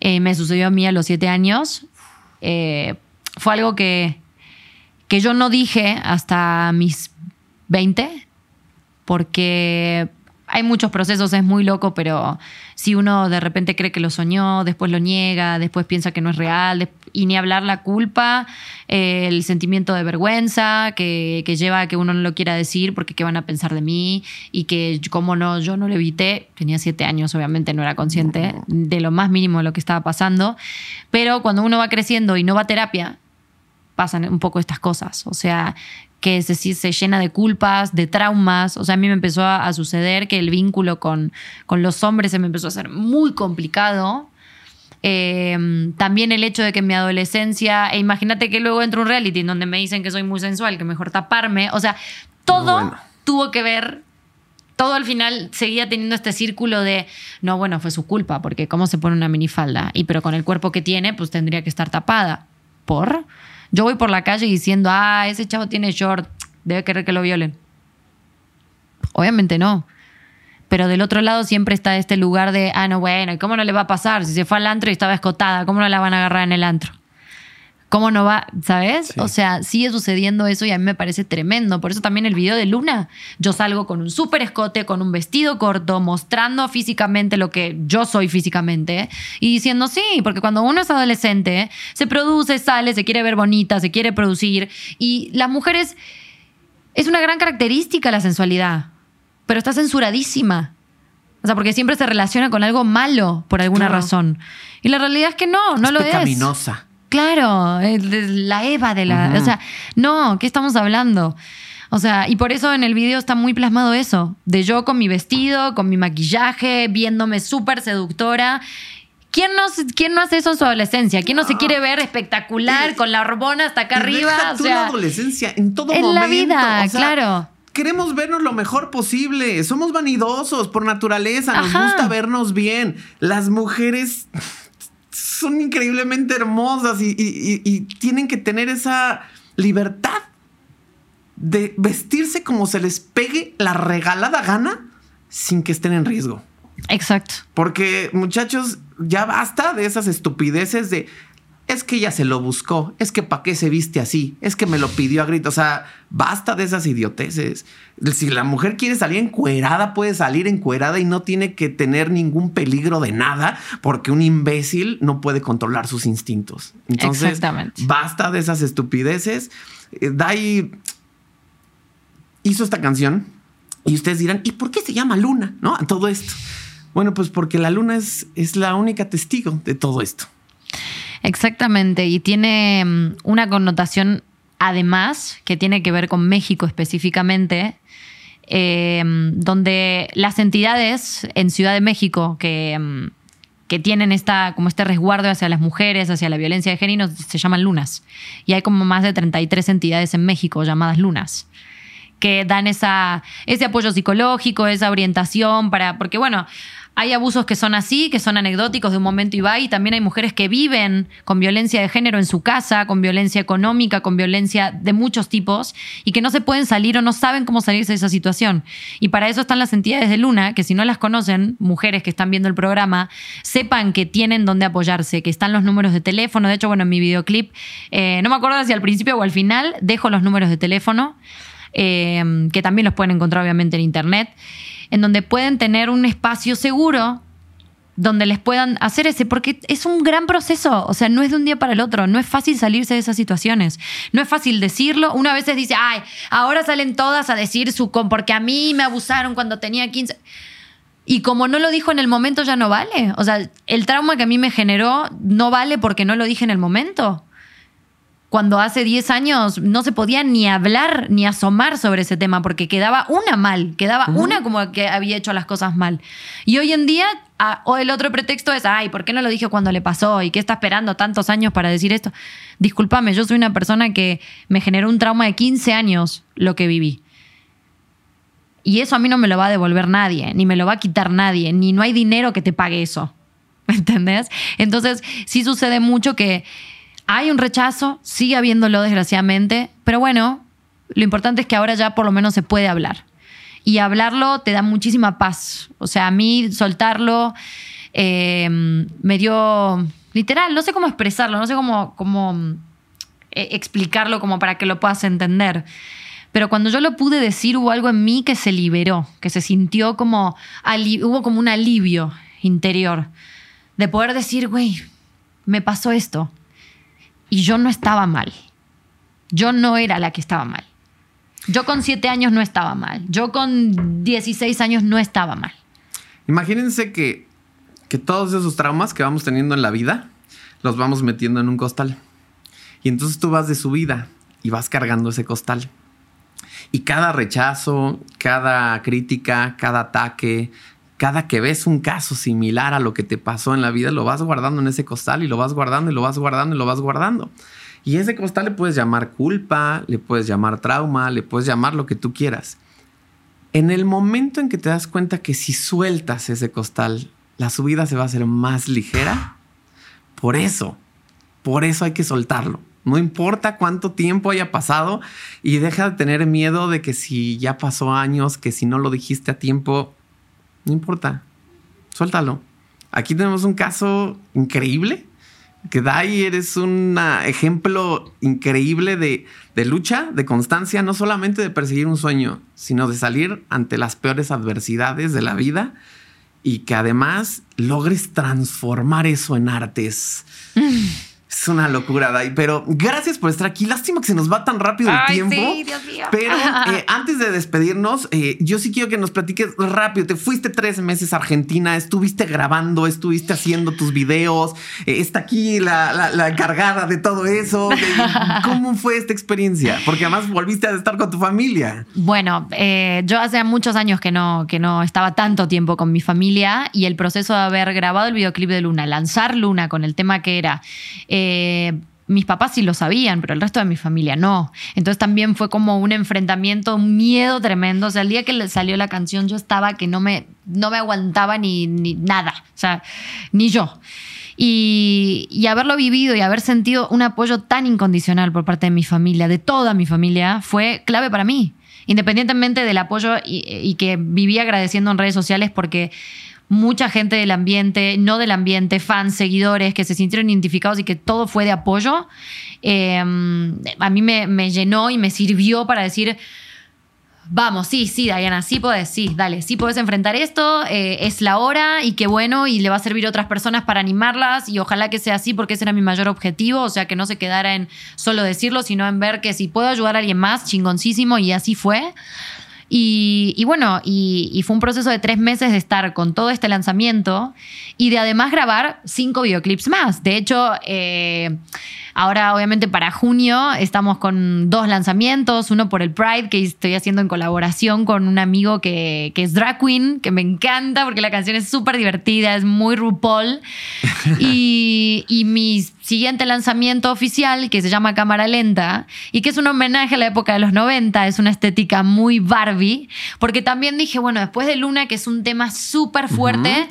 Eh, me sucedió a mí a los siete años. Eh, fue algo que, que yo no dije hasta mis 20, porque hay muchos procesos, es muy loco, pero si uno de repente cree que lo soñó, después lo niega, después piensa que no es real, y ni hablar la culpa, eh, el sentimiento de vergüenza que, lleva a que uno no lo quiera decir porque qué van a pensar de mí y que como no, yo no lo evité, tenía siete años, obviamente no era consciente de lo más mínimo de lo que estaba pasando, pero cuando uno va creciendo y no va a terapia, pasan un poco estas cosas, o sea, que se, se llena de culpas, de traumas. O sea, a mí me empezó a, suceder que el vínculo con, con, los hombres se me empezó a hacer muy complicado. Eh, también el hecho de que en mi adolescencia, e imagínate que luego entro un reality en donde me dicen que soy muy sensual, que mejor taparme. O sea, todo tuvo que ver todo al final seguía teniendo este círculo de, no, bueno, fue su culpa, porque cómo se pone una minifalda, y pero con el cuerpo que tiene, pues tendría que estar tapada. ¿Por? Yo voy por la calle diciendo, ah, ese chavo tiene short, debe querer que lo violen. Obviamente no. Pero del otro lado siempre está este lugar de, ah, no, bueno, ¿cómo no le va a pasar? Si se fue al antro y estaba escotada, ¿cómo no la van a agarrar en el antro? ¿Cómo no va? ¿Sabes? O sea, sigue sucediendo eso y a mí me parece tremendo. Por eso también el video de Luna, yo salgo con un súper escote, con un vestido corto, mostrando físicamente lo que yo soy físicamente y diciendo sí, porque cuando uno es adolescente, se produce, sale, se quiere ver bonita, se quiere producir y las mujeres es una gran característica la sensualidad, pero está censuradísima. O sea, porque siempre se relaciona con algo malo por alguna razón. Y la realidad es que no, no lo es. Pecaminosa. Claro, la Eva de la... O sea, no, ¿qué estamos hablando? O sea, y por eso en el video está muy plasmado eso, de yo con mi vestido, con mi maquillaje, viéndome súper seductora. ¿Quién no, ¿Quién no hace eso en su adolescencia? ¿Quién no, se quiere ver espectacular, con la hormona hasta acá arriba? o sea, la adolescencia, en todo momento. En la vida, claro queremos vernos lo mejor posible. Somos vanidosos por naturaleza. Nos gusta vernos bien. Las mujeres son increíblemente hermosas y, tienen que tener esa libertad de vestirse como se les pegue la regalada gana sin que estén en riesgo. Exacto. Porque muchachos, ya basta de esas estupideces de es que ella se lo buscó, es que para qué se viste así, es que me lo pidió a grito, o sea, basta de esas idioteces. Si la mujer quiere salir encuerada, puede salir encuerada y no tiene que tener ningún peligro de nada, porque un imbécil no puede controlar sus instintos. Entonces, basta de esas estupideces. Eh, Dai hizo esta canción y ustedes dirán, ¿y por qué se llama Luna? ¿No? A todo esto. Bueno, pues porque la luna es, es la única testigo de todo esto. Exactamente, y tiene mm, una connotación además que tiene que ver con México específicamente, em, donde las entidades en Ciudad de México que, mm, que tienen esta, como este resguardo hacia las mujeres, hacia la violencia de género, se llaman lunas. Y hay como más de 33 entidades en México llamadas lunas que dan esa, ese apoyo psicológico, esa orientación para, porque bueno, hay abusos que son así, que son anecdóticos de un momento y va, y también hay mujeres que viven con violencia de género en su casa, con violencia económica, con violencia de muchos tipos, y que no se pueden salir o no saben cómo salirse de esa situación. Y para eso están las entidades de Luna, que si no las conocen, mujeres que están viendo el programa, sepan que tienen dónde apoyarse, que están los números de teléfono. De hecho, bueno, en mi videoclip, eh, no me acuerdo si al principio o al final, dejo los números de teléfono. Eh, que también los pueden encontrar obviamente en internet en donde pueden tener un espacio seguro donde les puedan hacer ese, porque es un gran proceso, o sea, no es de un día para el otro, no es fácil salirse de esas situaciones, no es fácil decirlo, una vez se dice, ay, ahora salen todas a decir su, porque a mí me abusaron cuando tenía 15, y como no lo dijo en el momento ya no vale, o sea, el trauma que a mí me generó no vale porque no lo dije en el momento cuando hace 10 años no se podía ni hablar ni asomar sobre ese tema porque quedaba una mal, quedaba una como que había hecho las cosas mal. Y hoy en día, o el otro pretexto es, ay, ¿por qué no lo dije cuando le pasó? ¿Y qué está esperando tantos años para decir esto? Discúlpame, yo soy una persona que me generó un trauma de 15 años lo que viví. Y eso a mí no me lo va a devolver nadie, ni me lo va a quitar nadie, ni no hay dinero que te pague eso. ¿Entendés? Entonces, sí sucede mucho que hay un rechazo, sigue habiéndolo desgraciadamente, pero bueno, lo importante es que ahora ya por lo menos se puede hablar. Y hablarlo te da muchísima paz. O sea, a mí soltarlo eh, me dio, literal, no sé cómo expresarlo, no sé cómo, cómo eh, explicarlo como para que lo puedas entender. Pero cuando yo lo pude decir, hubo algo en mí que se liberó, que se sintió como, hubo como un alivio interior de poder decir, güey, me pasó esto y yo no estaba mal. Yo no era la que estaba mal. Yo con siete años no estaba mal. Yo con 16 años no estaba mal. Imagínense que, que todos esos traumas que vamos teniendo en la vida los vamos metiendo en un costal. Y entonces tú vas de su vida y vas cargando ese costal. Y cada rechazo, cada crítica, cada ataque, cada que ves un caso similar a lo que te pasó en la vida, lo vas guardando en ese costal y lo vas guardando y lo vas guardando y lo vas guardando. Y ese costal le puedes llamar culpa, le puedes llamar trauma, le puedes llamar lo que tú quieras. En el momento en que te das cuenta que si sueltas ese costal, la subida se va a hacer más ligera, por eso, por eso hay que soltarlo. No importa cuánto tiempo haya pasado y deja de tener miedo de que si ya pasó años, que si no lo dijiste a tiempo, no importa. Suéltalo. Aquí tenemos un caso increíble. Que Dai eres un ejemplo increíble de, de lucha, de constancia, no solamente de perseguir un sueño, sino de salir ante las peores adversidades de la vida y que además logres transformar eso en artes. Es una locura, Dai. Pero gracias por estar aquí. Lástima que se nos va tan rápido el tiempo. Sí, Dios mío. Pero eh, antes de despedirnos, eh, yo sí quiero que nos platiques rápido. Te fuiste tres meses a Argentina, estuviste grabando, estuviste haciendo tus videos. Eh, está aquí la, la, encargada de todo eso. ¿Cómo fue esta experiencia? Porque además volviste a estar con tu familia. Bueno, yo hace muchos años que no, que no estaba tanto tiempo con mi familia y el proceso de haber grabado el videoclip de Luna, lanzar Luna con el tema que era. Eh, mis papás sí lo sabían, pero el resto de mi familia no. Entonces también fue como un enfrentamiento, un miedo tremendo. O sea, el día que salió la canción yo estaba que no me, no me aguantaba ni, ni nada, o sea, ni yo. Y, y, haberlo vivido y haber sentido un apoyo tan incondicional por parte de mi familia, de toda mi familia, fue clave para mí. Independientemente del apoyo y, y que viví agradeciendo en redes sociales porque mucha gente del ambiente, no del ambiente, fans, seguidores que se sintieron identificados y que todo fue de apoyo, em, a mí me, llenó y me sirvió para decir, vamos, sí, sí, Diana, sí puedes, sí, dale, sí puedes enfrentar esto, eh, es la hora y qué bueno y le va a servir a otras personas para animarlas y ojalá que sea así porque ese era mi mayor objetivo, o sea, que no se quedara en solo decirlo, sino en ver que si puedo ayudar a alguien más, chingoncísimo y así fue. Y, bueno, y, fue un proceso de tres meses de estar con todo este lanzamiento y de además grabar cinco videoclips más. De hecho, eh, ahora obviamente para junio estamos con dos lanzamientos, uno por el Pride que estoy haciendo en colaboración con un amigo que, es drag queen, que me encanta porque la canción es súper divertida, es muy RuPaul. y, y mis siguiente lanzamiento oficial que se llama Cámara Lenta y que es un homenaje a la época de los 90, es una estética muy Barbie, porque también dije, bueno, después de Luna, que es un tema súper fuerte,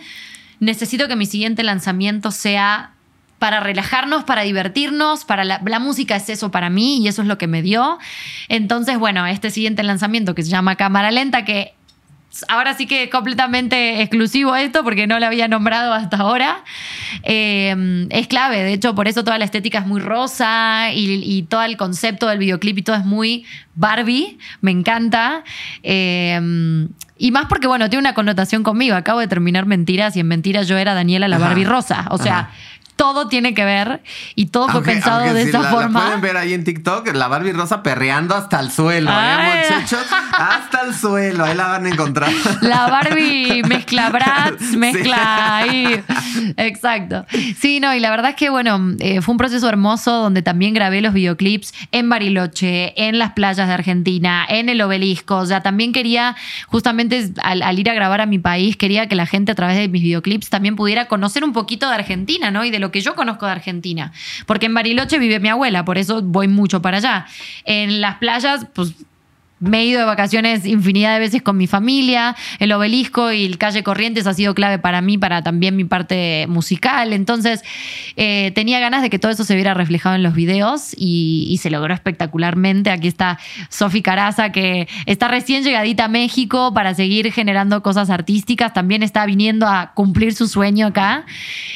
necesito que mi siguiente lanzamiento sea para relajarnos, para divertirnos, para la, la, música es eso para mí y eso es lo que me dio. Entonces, bueno, este siguiente lanzamiento que se llama Cámara Lenta, que ahora sí que completamente exclusivo esto porque no lo había nombrado hasta ahora. Eh, es clave, de hecho, por eso toda la estética es muy rosa y, todo el concepto del videoclip y todo es muy Barbie, me encanta. Eh, y más porque, bueno, tiene una connotación conmigo. Acabo de terminar Mentiras y en Mentiras yo era Daniela la Barbie rosa. O sea, todo tiene que ver y todo fue pensado de esa forma. La pueden ver ahí en TikTok, la Barbie rosa perreando hasta el suelo, ¿eh, muchachos? Hasta el suelo, ahí la van a encontrar. La Barbie mezcla Bratz, mezcla ahí. Exacto. Sí, no, y la verdad es que, bueno, eh, fue un proceso hermoso donde también grabé los videoclips en Bariloche, en las playas de Argentina, en el obelisco. O sea, también quería, justamente al, ir a grabar a mi país, quería que la gente a través de mis videoclips también pudiera conocer un poquito de Argentina, ¿no? Y de lo que yo conozco de Argentina. Porque en Bariloche vive mi abuela, por eso voy mucho para allá. En las playas, pues me he ido de vacaciones infinidad de veces con mi familia. El obelisco y el calle Corrientes ha sido clave para mí, para también mi parte musical. Entonces, eh, tenía ganas de que todo eso se viera reflejado en los videos y, se logró espectacularmente. Aquí está Sofi Caraza, que está recién llegadita a México para seguir generando cosas artísticas. También está viniendo a cumplir su sueño acá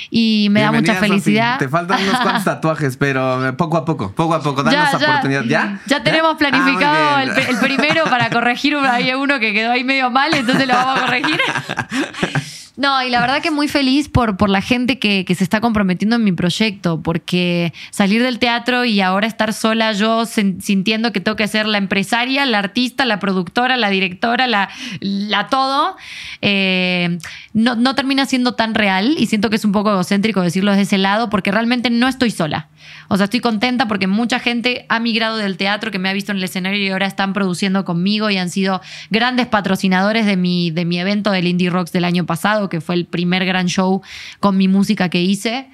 y me da mucha felicidad. Te faltan unos cuantos tatuajes, pero poco a poco, poco a poco, danos oportunidad. ¿Ya? Ya tenemos ah, planificado el, el primero para corregir hay uno que quedó ahí medio mal, entonces lo vamos a corregir. No, y la verdad que muy feliz por, por la gente que, se está comprometiendo en mi proyecto, porque salir del teatro y ahora estar sola yo sintiendo que tengo que ser la empresaria, la artista, la productora, la directora, la, la todo, eh, no, no termina siendo tan real y siento que es un poco egocéntrico decirlo desde ese lado, porque realmente no estoy sola. O sea, estoy contenta porque mucha gente ha migrado del teatro que me ha visto en el escenario y ahora están produciendo conmigo y han sido grandes patrocinadores de mi, de mi evento del Indie Rocks del año pasado, que fue el primer gran show con mi música que hice,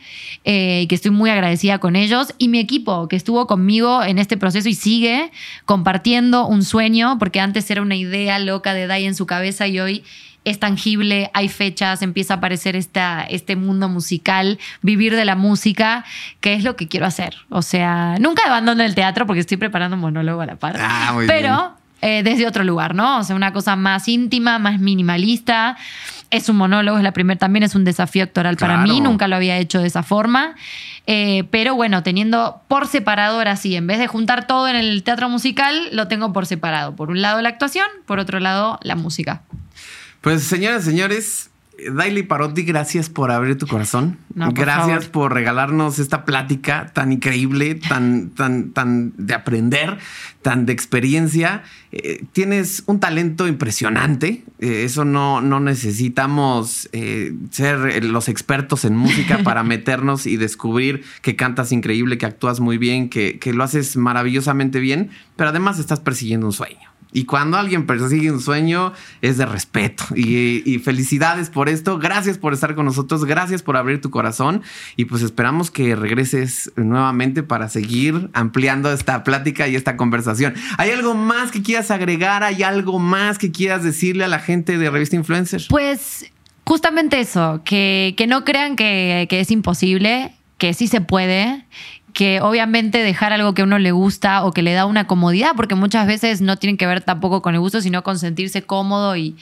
eh, que estoy muy agradecida con ellos. Y mi equipo, que estuvo conmigo en este proceso y sigue compartiendo un sueño, porque antes era una idea loca de Dai en su cabeza y hoy es tangible, hay fechas, empieza a aparecer esta, este mundo musical, vivir de la música, que es lo que quiero hacer. O sea, nunca abandono el teatro porque estoy preparando un monólogo a la par. Ah, pero eh, desde otro lugar, ¿no? O sea, una cosa más íntima, más minimalista. Es un monólogo, es la primera, también es un desafío actoral para mí, nunca lo había hecho de esa forma. Eh, pero bueno, teniendo por separado ahora sí, en vez de juntar todo en el teatro musical, lo tengo por separado. Por un lado la actuación, por otro lado la música. Pues señoras y señores, Daily Parotti, gracias por abrir tu corazón. gracias por regalarnos esta plática tan increíble, tan, tan, tan de aprender, tan de experiencia. Eh, tienes un talento impresionante. Eh, eso no, no necesitamos eh, ser los expertos en música para meternos y descubrir que cantas increíble, que actúas muy bien, que, que lo haces maravillosamente bien, pero además estás persiguiendo un sueño. Y cuando alguien persigue un sueño, es de respeto. Y, felicidades por esto. Gracias por estar con nosotros. Gracias por abrir tu corazón. Y pues esperamos que regreses nuevamente para seguir ampliando esta plática y esta conversación. ¿Hay algo más que quieras agregar? ¿Hay algo más que quieras decirle a la gente de Revista Influencer? Pues justamente eso, que, no crean que, que es imposible, que sí se puede que obviamente dejar algo que a uno le gusta o que le da una comodidad, porque muchas veces no tienen que ver tampoco con el gusto, sino con sentirse cómodo y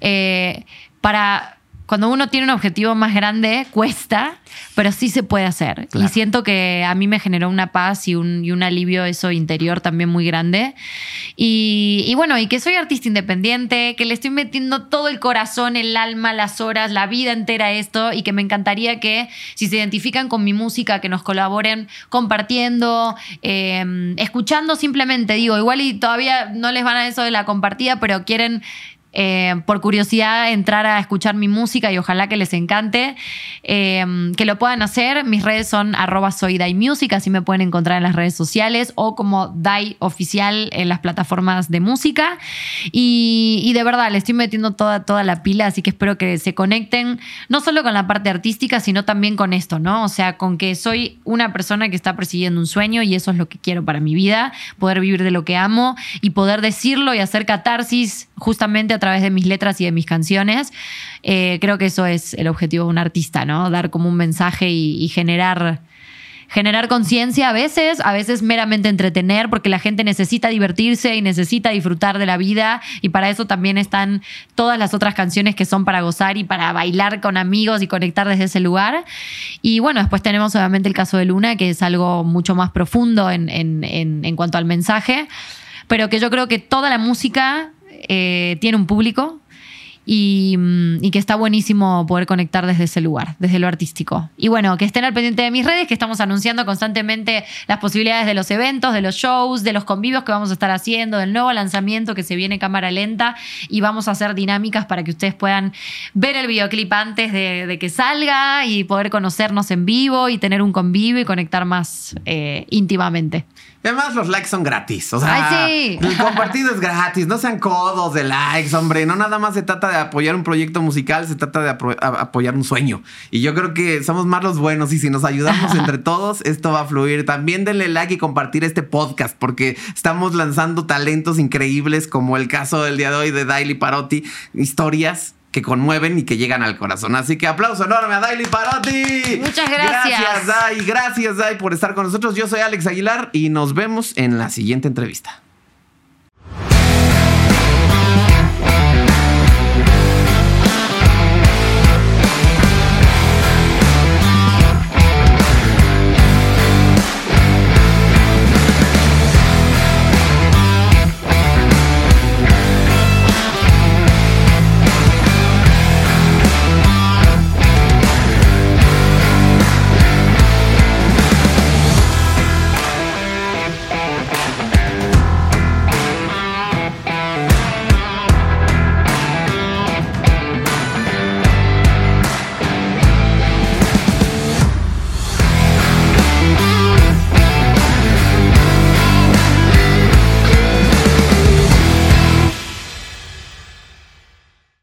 eh, para cuando uno tiene un objetivo más grande, cuesta, pero sí se puede hacer. Y siento que a mí me generó una paz y un, y un alivio eso interior también muy grande. Y, y, bueno, y que soy artista independiente, que le estoy metiendo todo el corazón, el alma, las horas, la vida entera a esto y que me encantaría que si se identifican con mi música, que nos colaboren compartiendo, em, escuchando simplemente, digo, igual y todavía no les van a eso de la compartida, pero quieren eh, por curiosidad entrar a escuchar mi música y ojalá que les encante, eh, que lo puedan hacer. Mis redes son arroba soy así me pueden encontrar en las redes sociales o como Dai Oficial en las plataformas de música. Y, de verdad, le estoy metiendo toda, toda la pila, así que espero que se conecten, no solo con la parte artística, sino también con esto, ¿no? O sea, con que soy una persona que está persiguiendo un sueño y eso es lo que quiero para mi vida, poder vivir de lo que amo y poder decirlo y hacer catarsis justamente a través de mis letras y de mis canciones. Eh, creo que eso es el objetivo de un artista, ¿no? Dar como un mensaje y generar generar conciencia a veces, a veces meramente entretener, porque la gente necesita divertirse y necesita disfrutar de la vida y para eso también están todas las otras canciones que son para gozar y para bailar con amigos y conectar desde ese lugar. Y bueno, después tenemos obviamente el caso de Luna, que es algo mucho más profundo en, en, cuanto al mensaje, pero que yo creo que toda la música eh, tiene un público, Mm, y, que está buenísimo poder conectar desde ese lugar, desde lo artístico. Y bueno, que estén al pendiente de mis redes, que estamos anunciando constantemente las posibilidades de los eventos, de los shows, de los convivios que vamos a estar haciendo, del nuevo lanzamiento que se viene cámara lenta y vamos a hacer dinámicas para que ustedes puedan ver el videoclip antes de, que salga y poder conocernos en vivo y tener un convivio y conectar más eh, íntimamente. Además, los likes son gratis. O sea, el compartido es gratis. No sean codos de likes, hombre. No nada más se trata de apoyar un proyecto musical, se trata de apoyar un sueño. Y yo creo que somos más los buenos y si nos ayudamos entre todos, esto va a fluir. También denle like y compartir este podcast porque estamos lanzando talentos increíbles como el caso del día de hoy de Daily Parotti. Historias que conmueven y que llegan al corazón. Así que aplauso enorme a Daily Parotti. Muchas gracias. Gracias, Dai. Gracias, Dai, por estar con nosotros. Yo soy Alex Aguilar y nos vemos en la siguiente entrevista.